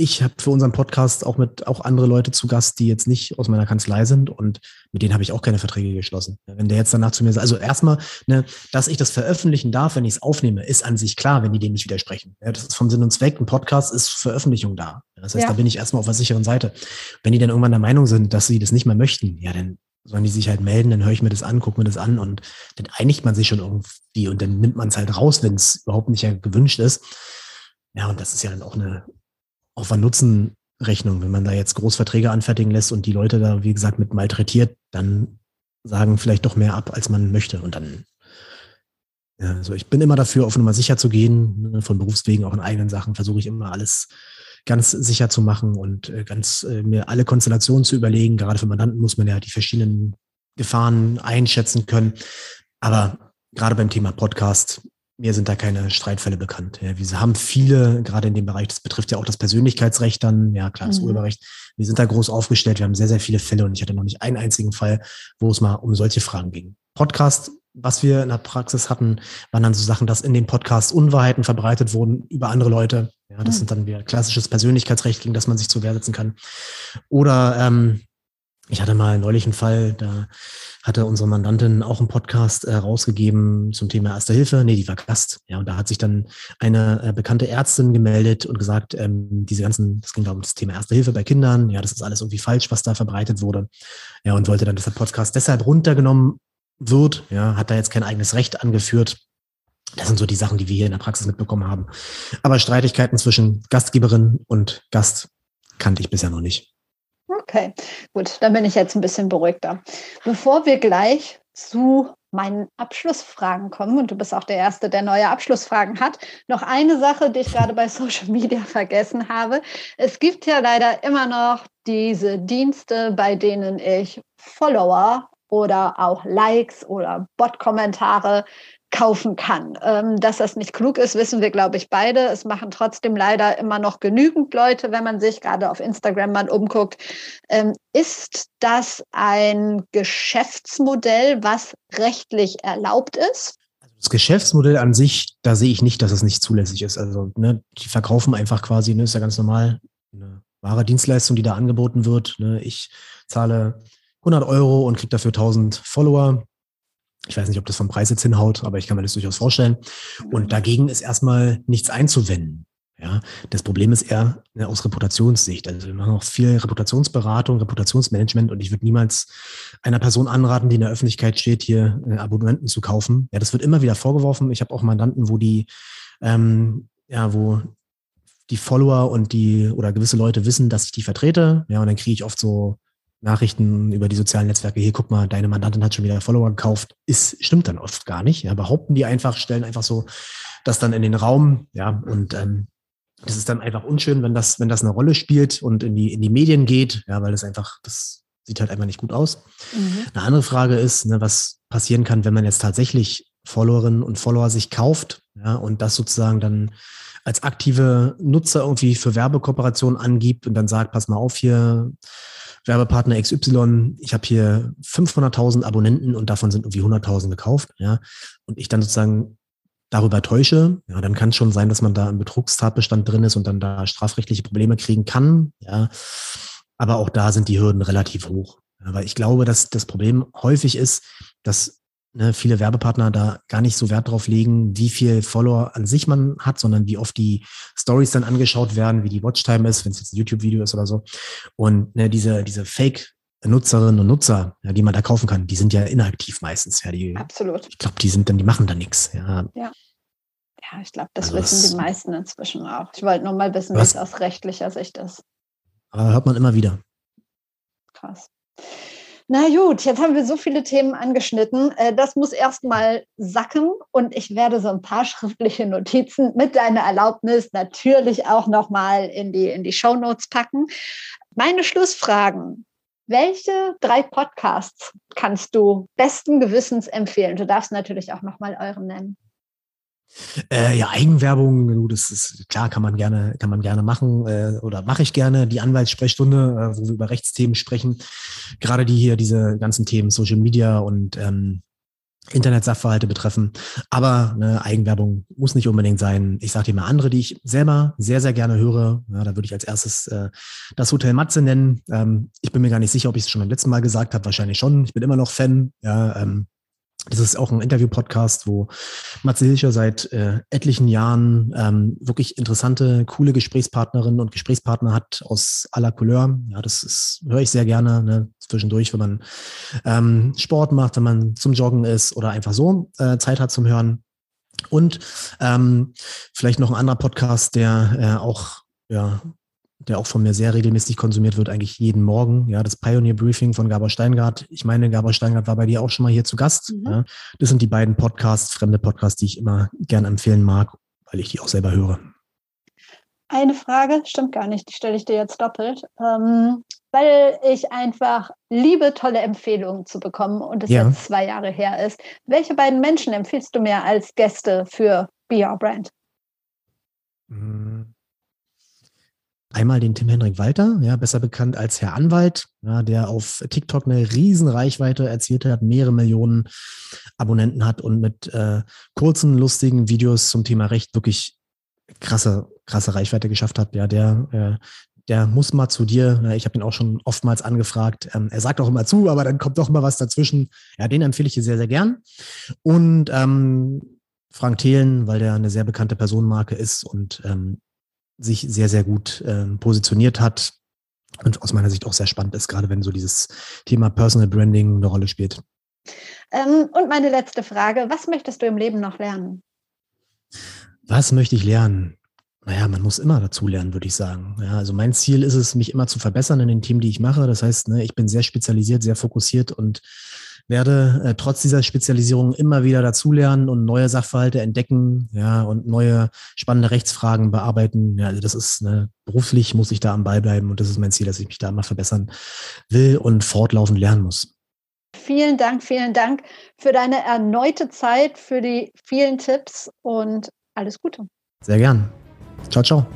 ich habe für unseren Podcast auch mit auch andere Leute zu Gast, die jetzt nicht aus meiner Kanzlei sind und mit denen habe ich auch keine Verträge geschlossen. Wenn der jetzt danach zu mir sagt, also erstmal, ne, dass ich das veröffentlichen darf, wenn ich es aufnehme, ist an sich klar, wenn die dem nicht widersprechen. Ja, das ist vom Sinn und Zweck. Ein Podcast ist Veröffentlichung da. Das heißt, ja. da bin ich erstmal auf der sicheren Seite. Wenn die dann irgendwann der Meinung sind, dass sie das nicht mehr möchten, ja, dann sollen die sich halt melden, dann höre ich mir das an, gucke mir das an und dann einigt man sich schon irgendwie und dann nimmt man es halt raus, wenn es überhaupt nicht gewünscht ist. Ja, und das ist ja dann auch eine Aufwand-Nutzen-Rechnung. Wenn man da jetzt Großverträge anfertigen lässt und die Leute da, wie gesagt, mit malträtiert, dann sagen vielleicht doch mehr ab, als man möchte. Und dann, ja, also ich bin immer dafür, auf Nummer sicher zu gehen. Ne, von Berufswegen, auch in eigenen Sachen, versuche ich immer alles ganz sicher zu machen und äh, ganz äh, mir alle Konstellationen zu überlegen. Gerade für Mandanten muss man ja die verschiedenen Gefahren einschätzen können. Aber gerade beim Thema Podcast mir sind da keine Streitfälle bekannt. Ja, wir haben viele, gerade in dem Bereich, das betrifft ja auch das Persönlichkeitsrecht dann, ja klar, das mhm. Urheberrecht. Wir sind da groß aufgestellt, wir haben sehr, sehr viele Fälle und ich hatte noch nicht einen einzigen Fall, wo es mal um solche Fragen ging. Podcast was wir in der Praxis hatten, waren dann so Sachen, dass in den Podcasts Unwahrheiten verbreitet wurden über andere Leute. Ja, das mhm. sind dann wieder klassisches Persönlichkeitsrecht, gegen das man sich zur Wehr setzen kann. Oder ähm, ich hatte mal neulich einen Fall, da hatte unsere Mandantin auch einen Podcast äh, rausgegeben zum Thema Erste Hilfe. Nee, die war Gast. Ja, und da hat sich dann eine äh, bekannte Ärztin gemeldet und gesagt, ähm, diese ganzen, das ging da um das Thema Erste Hilfe bei Kindern. Ja, das ist alles irgendwie falsch, was da verbreitet wurde. Ja, und wollte dann, dass der Podcast deshalb runtergenommen wird. Ja, hat da jetzt kein eigenes Recht angeführt. Das sind so die Sachen, die wir hier in der Praxis mitbekommen haben. Aber Streitigkeiten zwischen Gastgeberin und Gast kannte ich bisher noch nicht. Okay, gut, dann bin ich jetzt ein bisschen beruhigter. Bevor wir gleich zu meinen Abschlussfragen kommen, und du bist auch der Erste, der neue Abschlussfragen hat, noch eine Sache, die ich gerade bei Social Media vergessen habe. Es gibt ja leider immer noch diese Dienste, bei denen ich Follower oder auch Likes oder Bot-Kommentare kaufen kann. Ähm, dass das nicht klug ist, wissen wir, glaube ich, beide. Es machen trotzdem leider immer noch genügend Leute, wenn man sich gerade auf Instagram mal umguckt. Ähm, ist das ein Geschäftsmodell, was rechtlich erlaubt ist? Also das Geschäftsmodell an sich, da sehe ich nicht, dass es nicht zulässig ist. Also ne, die verkaufen einfach quasi, ne, ist ja ganz normal, eine wahre Dienstleistung, die da angeboten wird. Ne. Ich zahle 100 Euro und kriege dafür 1000 Follower. Ich weiß nicht, ob das vom Preis jetzt hinhaut, aber ich kann mir das durchaus vorstellen. Und dagegen ist erstmal nichts einzuwenden. Ja, das Problem ist eher ne, aus Reputationssicht. Also wir machen auch viel Reputationsberatung, Reputationsmanagement und ich würde niemals einer Person anraten, die in der Öffentlichkeit steht, hier äh, Abonnenten zu kaufen. Ja, das wird immer wieder vorgeworfen. Ich habe auch Mandanten, wo die, ähm, ja, wo die Follower und die oder gewisse Leute wissen, dass ich die vertrete. Ja, und dann kriege ich oft so Nachrichten über die sozialen Netzwerke, hier guck mal, deine Mandantin hat schon wieder Follower gekauft, ist, stimmt dann oft gar nicht. Ja, behaupten die einfach, stellen einfach so das dann in den Raum, ja, und ähm, das ist dann einfach unschön, wenn das, wenn das eine Rolle spielt und in die, in die Medien geht, ja, weil das einfach, das sieht halt einfach nicht gut aus. Mhm. Eine andere Frage ist, ne, was passieren kann, wenn man jetzt tatsächlich Followerinnen und Follower sich kauft, ja, und das sozusagen dann als aktive Nutzer irgendwie für Werbekooperationen angibt und dann sagt, pass mal auf hier, Werbepartner XY, ich habe hier 500.000 Abonnenten und davon sind irgendwie 100.000 gekauft, ja, und ich dann sozusagen darüber täusche, ja, dann kann es schon sein, dass man da im Betrugstatbestand drin ist und dann da strafrechtliche Probleme kriegen kann, ja. Aber auch da sind die Hürden relativ hoch. Weil ich glaube, dass das Problem häufig ist, dass ne, viele Werbepartner da gar nicht so Wert drauf legen, wie viel Follower an sich man hat, sondern wie oft die Stories dann angeschaut werden, wie die Watchtime ist, wenn es jetzt ein YouTube-Video ist oder so. Und ne, diese, diese Fake Nutzerinnen und Nutzer, ja, die man da kaufen kann, die sind ja inaktiv meistens. Ja, die, Absolut. Ich glaube, die sind dann, die machen da nichts. Ja. ja. Ja, ich glaube, das also wissen das, die meisten inzwischen auch. Ich wollte nur mal wissen, wie es aus rechtlicher Sicht ist. Aber hört man immer wieder. Krass. Na gut, jetzt haben wir so viele Themen angeschnitten. Äh, das muss erstmal sacken und ich werde so ein paar schriftliche Notizen mit deiner Erlaubnis natürlich auch nochmal in die, in die Show Notes packen. Meine Schlussfragen. Welche drei Podcasts kannst du besten Gewissens empfehlen? Du darfst natürlich auch nochmal euren nennen. Äh, ja, Eigenwerbung, das ist klar, kann man gerne, kann man gerne machen äh, oder mache ich gerne. Die Anwaltssprechstunde, äh, wo wir über Rechtsthemen sprechen, gerade die hier diese ganzen Themen Social Media und ähm, Internet-Sachverhalte betreffen. Aber eine Eigenwerbung muss nicht unbedingt sein. Ich sage dir mal andere, die ich selber sehr, sehr gerne höre. Ja, da würde ich als erstes äh, das Hotel Matze nennen. Ähm, ich bin mir gar nicht sicher, ob ich es schon beim letzten Mal gesagt habe. Wahrscheinlich schon. Ich bin immer noch Fan. Ja, ähm, das ist auch ein Interview-Podcast, wo Matze Hilscher seit äh, etlichen Jahren ähm, wirklich interessante, coole Gesprächspartnerinnen und Gesprächspartner hat aus aller Couleur. Ja, das ist, höre ich sehr gerne ne, zwischendurch, wenn man ähm, Sport macht, wenn man zum Joggen ist oder einfach so äh, Zeit hat zum Hören. Und ähm, vielleicht noch ein anderer Podcast, der äh, auch ja, der auch von mir sehr regelmäßig konsumiert wird, eigentlich jeden Morgen. Ja, das Pioneer Briefing von Gabor Steingart. Ich meine, Gabor Steingart war bei dir auch schon mal hier zu Gast. Mhm. Ja, das sind die beiden Podcasts, fremde Podcasts, die ich immer gerne empfehlen mag, weil ich die auch selber höre. Eine Frage, stimmt gar nicht, die stelle ich dir jetzt doppelt, ähm, weil ich einfach liebe, tolle Empfehlungen zu bekommen und es ja. jetzt zwei Jahre her ist. Welche beiden Menschen empfiehlst du mir als Gäste für Be Your Brand? Mhm. Einmal den Tim Henrik Walter, ja, besser bekannt als Herr Anwalt, ja, der auf TikTok eine riesen Reichweite erzielt hat, mehrere Millionen Abonnenten hat und mit äh, kurzen, lustigen Videos zum Thema Recht wirklich krasse, krasse Reichweite geschafft hat. Ja, der, äh, der muss mal zu dir. Ich habe ihn auch schon oftmals angefragt. Ähm, er sagt auch immer zu, aber dann kommt doch immer was dazwischen. Ja, den empfehle ich dir sehr, sehr gern. Und ähm, Frank Thelen, weil der eine sehr bekannte Personenmarke ist und ähm, sich sehr, sehr gut ähm, positioniert hat und aus meiner Sicht auch sehr spannend ist, gerade wenn so dieses Thema Personal Branding eine Rolle spielt. Ähm, und meine letzte Frage, was möchtest du im Leben noch lernen? Was möchte ich lernen? Naja, man muss immer dazu lernen, würde ich sagen. Ja, also mein Ziel ist es, mich immer zu verbessern in den Themen, die ich mache. Das heißt, ne, ich bin sehr spezialisiert, sehr fokussiert und werde äh, trotz dieser Spezialisierung immer wieder dazulernen und neue Sachverhalte entdecken, ja, und neue spannende Rechtsfragen bearbeiten. Ja, also das ist ne, beruflich muss ich da am Ball bleiben und das ist mein Ziel, dass ich mich da immer verbessern will und fortlaufend lernen muss. Vielen Dank, vielen Dank für deine erneute Zeit, für die vielen Tipps und alles Gute. Sehr gern. Ciao, ciao.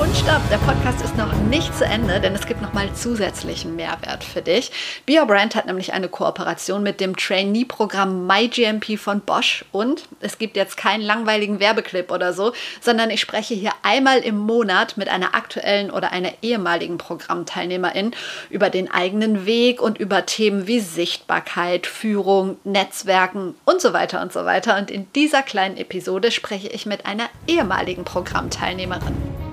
Und stopp, der Podcast ist noch nicht zu Ende, denn es gibt noch mal zusätzlichen Mehrwert für dich. BioBrand hat nämlich eine Kooperation mit dem Trainee-Programm MyGMP von Bosch und es gibt jetzt keinen langweiligen Werbeclip oder so, sondern ich spreche hier einmal im Monat mit einer aktuellen oder einer ehemaligen Programmteilnehmerin über den eigenen Weg und über Themen wie Sichtbarkeit, Führung, Netzwerken und so weiter und so weiter. Und in dieser kleinen Episode spreche ich mit einer ehemaligen Programmteilnehmerin.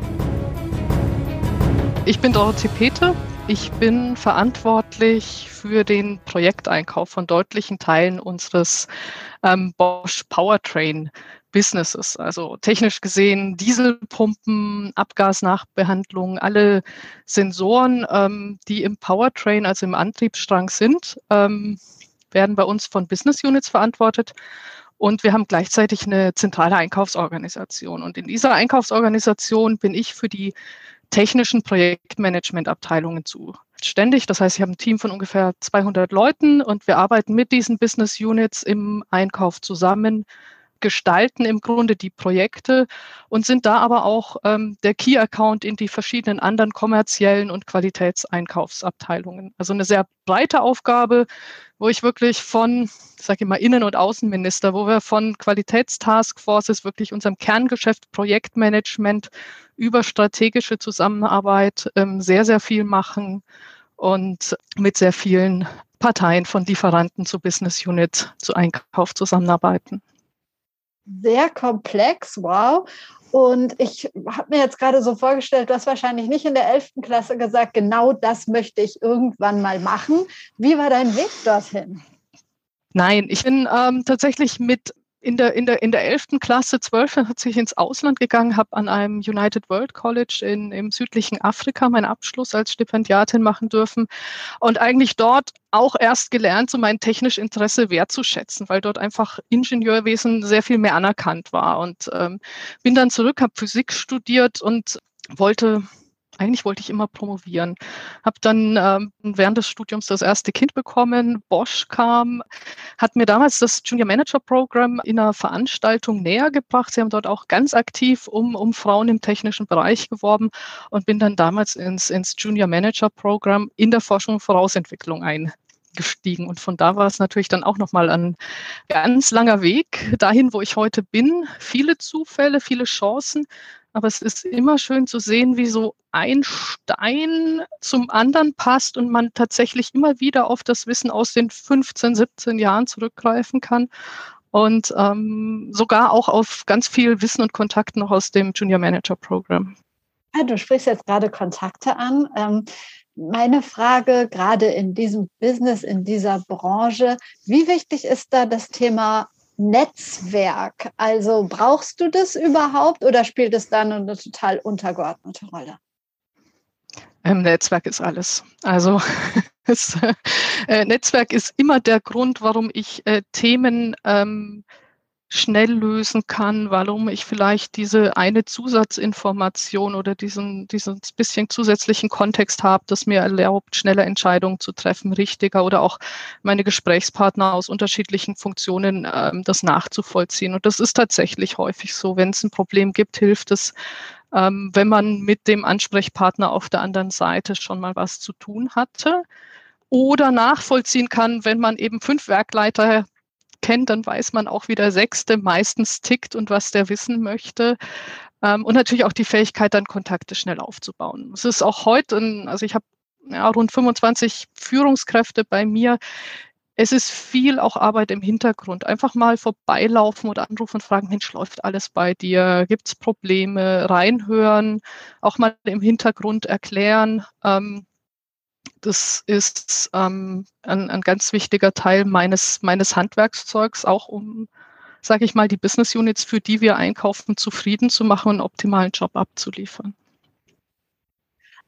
Ich bin Dorothee Peter. Ich bin verantwortlich für den Projekteinkauf von deutlichen Teilen unseres ähm, Bosch Powertrain Businesses. Also technisch gesehen Dieselpumpen, Abgasnachbehandlung, alle Sensoren, ähm, die im Powertrain, also im Antriebsstrang sind, ähm, werden bei uns von Business Units verantwortet. Und wir haben gleichzeitig eine zentrale Einkaufsorganisation. Und in dieser Einkaufsorganisation bin ich für die technischen Projektmanagementabteilungen zuständig. Das heißt, ich habe ein Team von ungefähr 200 Leuten und wir arbeiten mit diesen Business Units im Einkauf zusammen, gestalten im Grunde die Projekte und sind da aber auch ähm, der Key Account in die verschiedenen anderen kommerziellen und Qualitätseinkaufsabteilungen. Also eine sehr breite Aufgabe, wo ich wirklich von, sage ich mal, Innen- und Außenminister, wo wir von Qualitätstaskforces wirklich unserem Kerngeschäft Projektmanagement über strategische Zusammenarbeit ähm, sehr, sehr viel machen und mit sehr vielen Parteien von Lieferanten zu Business Unit zu Einkauf zusammenarbeiten. Sehr komplex, wow. Und ich habe mir jetzt gerade so vorgestellt, du hast wahrscheinlich nicht in der 11. Klasse gesagt, genau das möchte ich irgendwann mal machen. Wie war dein Weg dorthin? Nein, ich bin ähm, tatsächlich mit in der, in der, in der 11. Klasse, 12. hat sich ins Ausland gegangen, habe an einem United World College in, im südlichen Afrika meinen Abschluss als Stipendiatin machen dürfen und eigentlich dort auch erst gelernt, so mein technisches Interesse wertzuschätzen, weil dort einfach Ingenieurwesen sehr viel mehr anerkannt war und ähm, bin dann zurück, habe Physik studiert und wollte eigentlich wollte ich immer promovieren. Habe dann ähm, während des Studiums das erste Kind bekommen. Bosch kam, hat mir damals das Junior Manager Program in einer Veranstaltung näher gebracht. Sie haben dort auch ganz aktiv um, um Frauen im technischen Bereich geworben und bin dann damals ins, ins Junior Manager Program in der Forschung und Vorausentwicklung eingestiegen. Und von da war es natürlich dann auch nochmal ein ganz langer Weg dahin, wo ich heute bin. Viele Zufälle, viele Chancen. Aber es ist immer schön zu sehen, wie so ein Stein zum anderen passt und man tatsächlich immer wieder auf das Wissen aus den 15, 17 Jahren zurückgreifen kann und ähm, sogar auch auf ganz viel Wissen und Kontakt noch aus dem Junior Manager Program. Ja, du sprichst jetzt gerade Kontakte an. Ähm, meine Frage gerade in diesem Business, in dieser Branche, wie wichtig ist da das Thema Netzwerk. Also brauchst du das überhaupt oder spielt es dann eine total untergeordnete Rolle? Ähm, Netzwerk ist alles. Also das, äh, Netzwerk ist immer der Grund, warum ich äh, Themen ähm, schnell lösen kann, warum ich vielleicht diese eine Zusatzinformation oder diesen, diesen bisschen zusätzlichen Kontext habe, das mir erlaubt, schnelle Entscheidungen zu treffen, richtiger oder auch meine Gesprächspartner aus unterschiedlichen Funktionen ähm, das nachzuvollziehen. Und das ist tatsächlich häufig so. Wenn es ein Problem gibt, hilft es, ähm, wenn man mit dem Ansprechpartner auf der anderen Seite schon mal was zu tun hatte oder nachvollziehen kann, wenn man eben fünf Werkleiter kennt, dann weiß man auch, wie der Sechste meistens tickt und was der wissen möchte. Ähm, und natürlich auch die Fähigkeit, dann Kontakte schnell aufzubauen. Es ist auch heute, also ich habe ja, rund 25 Führungskräfte bei mir. Es ist viel auch Arbeit im Hintergrund. Einfach mal vorbeilaufen oder anrufen und fragen, Mensch, läuft alles bei dir? Gibt es Probleme? Reinhören, auch mal im Hintergrund erklären. Ähm, das ist ähm, ein, ein, ganz wichtiger Teil meines, meines Handwerkszeugs, auch um, sage ich mal, die Business Units, für die wir einkaufen, zufrieden zu machen und einen optimalen Job abzuliefern.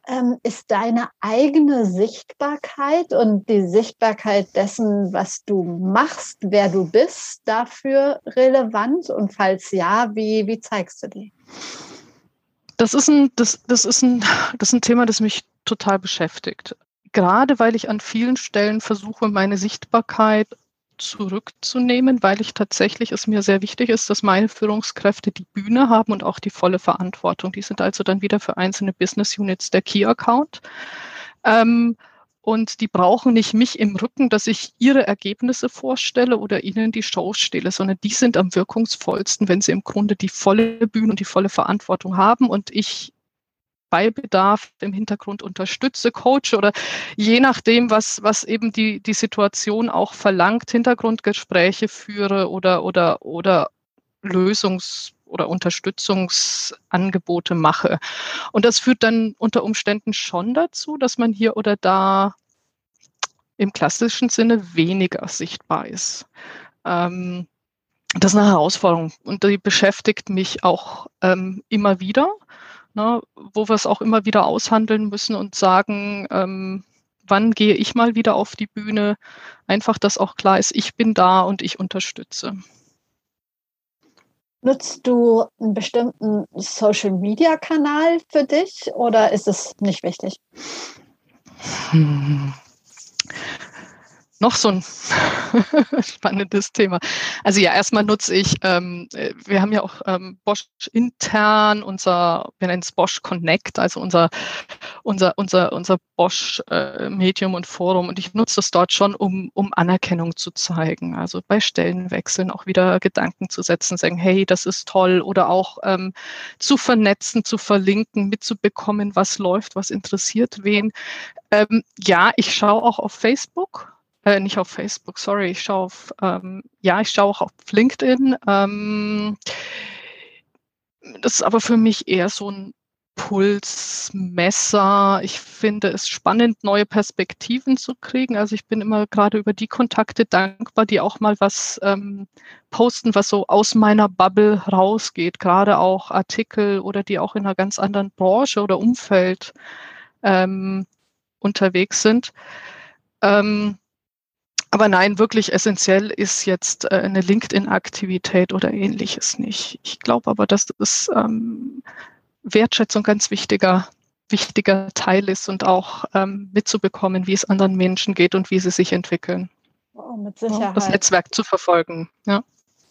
Ähm, ist deine eigene Sichtbarkeit und die Sichtbarkeit dessen, was du machst, wer du bist, dafür relevant? Und falls ja, wie, wie zeigst du die? Das ist, ein, das, das, ist ein, das ist ein Thema, das mich total beschäftigt gerade weil ich an vielen Stellen versuche, meine Sichtbarkeit zurückzunehmen, weil ich tatsächlich es mir sehr wichtig ist, dass meine Führungskräfte die Bühne haben und auch die volle Verantwortung. Die sind also dann wieder für einzelne Business Units der Key Account. Ähm, und die brauchen nicht mich im Rücken, dass ich ihre Ergebnisse vorstelle oder ihnen die Show stehle, sondern die sind am wirkungsvollsten, wenn sie im Grunde die volle Bühne und die volle Verantwortung haben und ich bei Bedarf im Hintergrund unterstütze, coache oder je nachdem, was, was eben die, die Situation auch verlangt, Hintergrundgespräche führe oder, oder, oder Lösungs- oder Unterstützungsangebote mache. Und das führt dann unter Umständen schon dazu, dass man hier oder da im klassischen Sinne weniger sichtbar ist. Ähm, das ist eine Herausforderung und die beschäftigt mich auch ähm, immer wieder ne, wo wir es auch immer wieder aushandeln müssen und sagen, ähm, wann gehe ich mal wieder auf die Bühne. Einfach, dass auch klar ist, ich bin da und ich unterstütze. Nutzt du einen bestimmten Social-Media-Kanal für dich oder ist es nicht wichtig? Hm noch so ein spannendes Thema. Also ja, erstmal nutze ich, ähm, äh, wir haben ja auch ähm, Bosch intern unser, wir nennen es Bosch Connect, also unser, unser, unser, unser Bosch äh, Medium und Forum. Und ich nutze das dort schon, um, um Anerkennung zu zeigen. Also bei Stellenwechseln auch wieder Gedanken zu setzen, sagen, hey, das ist toll. Oder auch ähm, zu vernetzen, zu verlinken, mitzubekommen, was läuft, was interessiert wen. Ähm, ja, ich schaue auch auf Facebook äh, nicht auf Facebook, sorry, ich schaue auf, ähm, ja, ich schaue auch auf LinkedIn. Ähm, das ist aber für mich eher so ein Pulsmesser. Ich finde es spannend, neue Perspektiven zu kriegen. Also ich bin immer gerade über die Kontakte dankbar, die auch mal was ähm, posten, was so aus meiner Bubble rausgeht. Gerade auch Artikel oder die auch in einer ganz anderen Branche oder Umfeld ähm, unterwegs sind. Ähm, aber nein, wirklich essentiell ist jetzt äh, eine LinkedIn-Aktivität oder ähnliches nicht. Ich glaube aber, dass das ähm, Wertschätzung ganz wichtiger, wichtiger Teil ist und auch ähm, mitzubekommen, wie es anderen Menschen geht und wie sie sich entwickeln. Oh, mit Sicherheit. Das Netzwerk zu verfolgen. Ja.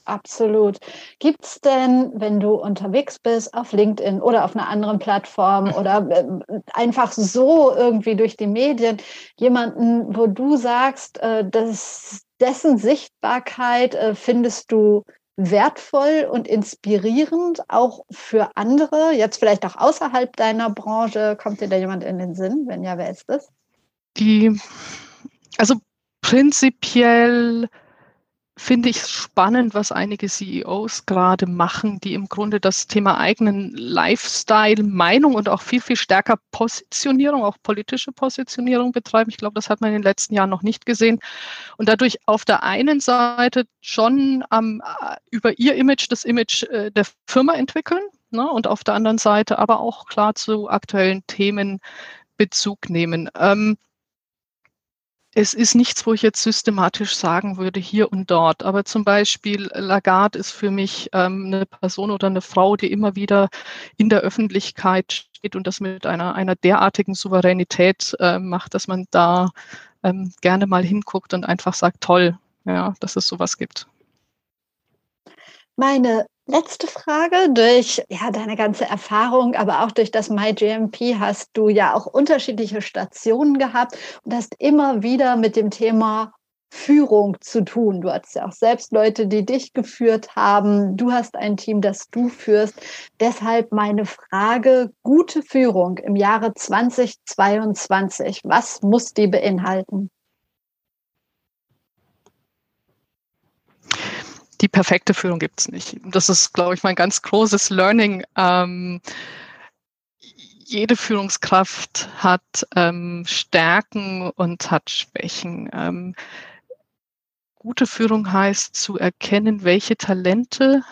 Absolut. Gibt es denn, wenn du unterwegs bist auf LinkedIn oder auf einer anderen Plattform oder äh, einfach so irgendwie durch die Medien, jemanden, wo du sagst, äh, dass dessen Sichtbarkeit äh, findest du wertvoll und inspirierend, auch für andere, jetzt vielleicht auch außerhalb deiner Branche? Kommt dir da jemand in den Sinn? Wenn ja, wer ist das? Die, also prinzipiell finde ich spannend, was einige CEOs gerade machen, die im Grunde das Thema eigenen Lifestyle, Meinung und auch viel, viel stärker Positionierung, auch politische Positionierung betreiben. Ich glaube, das hat man in den letzten Jahren noch nicht gesehen. Und dadurch auf der einen Seite schon ähm, über ihr Image das Image äh, der Firma entwickeln ne, und auf der anderen Seite aber auch klar zu aktuellen Themen Bezug nehmen. Ähm, es ist nichts, wo ich jetzt systematisch sagen würde, hier und dort. Aber zum Beispiel Lagarde ist für mich ähm, eine Person oder eine Frau, die immer wieder in der Öffentlichkeit steht und das mit einer, einer derartigen Souveränität äh, macht, dass man da ähm, gerne mal hinguckt und einfach sagt, toll, ja, dass es sowas gibt. Meine Letzte Frage. Durch ja, deine ganze Erfahrung, aber auch durch das MyGMP hast du ja auch unterschiedliche Stationen gehabt und hast immer wieder mit dem Thema Führung zu tun. Du hattest ja auch selbst Leute, die dich geführt haben. Du hast ein Team, das du führst. Deshalb meine Frage, gute Führung im Jahre 2022. Was muss die beinhalten? Die perfekte Führung gibt es nicht. Das ist, glaube ich, mein ganz großes Learning. Ähm, jede Führungskraft hat ähm, Stärken und hat Schwächen. Ähm, gute Führung heißt zu erkennen, welche Talente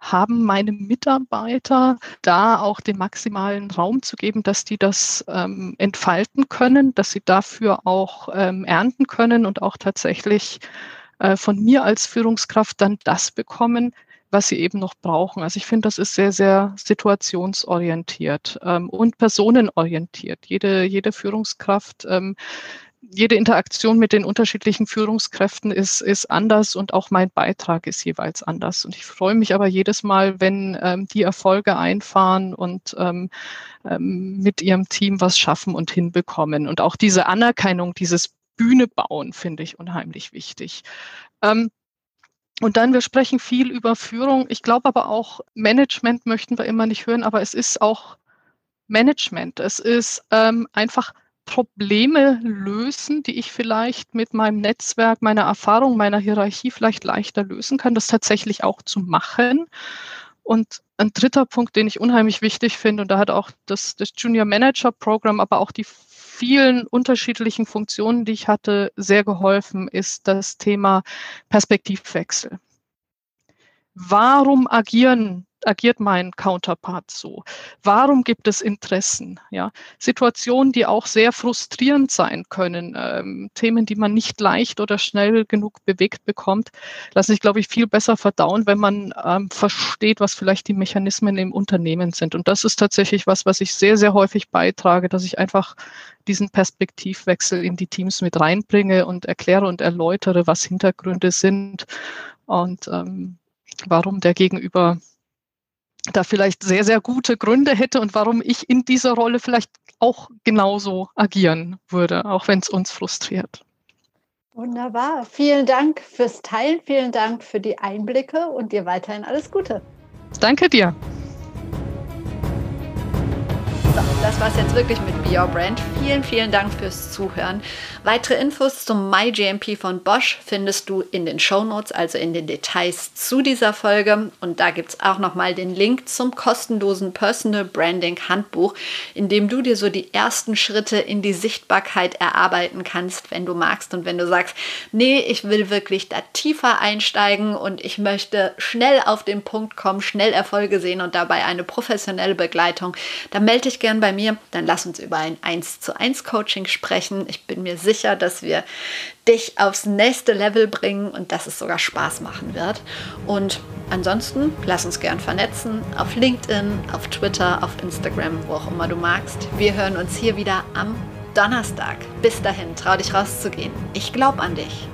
haben meine Mitarbeiter, da auch den maximalen Raum zu geben, dass die das ähm, entfalten können, dass sie dafür auch ähm, ernten können und auch tatsächlich äh, von mir als Führungskraft dann das bekommen, was sie eben noch brauchen. Also ich finde, das ist sehr, sehr situationsorientiert ähm, und personenorientiert. Jede, jede Führungskraft, ähm, jede Interaktion mit den unterschiedlichen Führungskräften ist, ist anders und auch mein Beitrag ist jeweils anders. Und ich freue mich aber jedes Mal, wenn ähm, die Erfolge einfahren und ähm, ähm, mit ihrem Team was schaffen und hinbekommen. Und auch diese Anerkennung, dieses Bühne bauen, finde ich unheimlich wichtig. Ähm, und dann, wir sprechen viel über Führung. Ich glaube aber auch, Management möchten wir immer nicht hören, aber es ist auch Management. Es ist ähm, einfach Probleme lösen, die ich vielleicht mit meinem Netzwerk, meiner Erfahrung, meiner Hierarchie vielleicht leichter lösen kann, das tatsächlich auch zu machen. Und ein dritter Punkt, den ich unheimlich wichtig finde, und da hat auch das, das Junior Manager Programm, aber auch die vielen unterschiedlichen Funktionen, die ich hatte, sehr geholfen, ist das Thema Perspektivwechsel. Warum agieren agiert mein Counterpart so? Warum gibt es Interessen? Ja, Situationen, die auch sehr frustrierend sein können, ähm, Themen, die man nicht leicht oder schnell genug bewegt bekommt, lassen sich, glaube ich, viel besser verdauen, wenn man ähm, versteht, was vielleicht die Mechanismen im Unternehmen sind. Und das ist tatsächlich was, was ich sehr, sehr häufig beitrage, dass ich einfach diesen Perspektivwechsel in die Teams mit reinbringe und erkläre und erläutere, was Hintergründe sind und ähm, warum der Gegenüber da vielleicht sehr, sehr gute Gründe hätte und warum ich in dieser Rolle vielleicht auch genauso agieren würde, auch wenn es uns frustriert. Wunderbar. Vielen Dank fürs Teilen, vielen Dank für die Einblicke und dir weiterhin alles Gute. Danke dir. Das war es jetzt wirklich mit Be Your Brand. Vielen, vielen Dank fürs Zuhören. Weitere Infos zum MyGMP von Bosch findest du in den Show Notes, also in den Details zu dieser Folge. Und da gibt es auch nochmal den Link zum kostenlosen Personal Branding Handbuch, in dem du dir so die ersten Schritte in die Sichtbarkeit erarbeiten kannst, wenn du magst und wenn du sagst, nee, ich will wirklich da tiefer einsteigen und ich möchte schnell auf den Punkt kommen, schnell Erfolge sehen und dabei eine professionelle Begleitung. Dann melde dich gern bei mir, dann lass uns über ein 1 zu 1 Coaching sprechen. Ich bin mir sicher, dass wir dich aufs nächste Level bringen und dass es sogar Spaß machen wird. Und ansonsten lass uns gern vernetzen auf LinkedIn, auf Twitter, auf Instagram, wo auch immer du magst. Wir hören uns hier wieder am Donnerstag. Bis dahin, trau dich rauszugehen. Ich glaube an dich.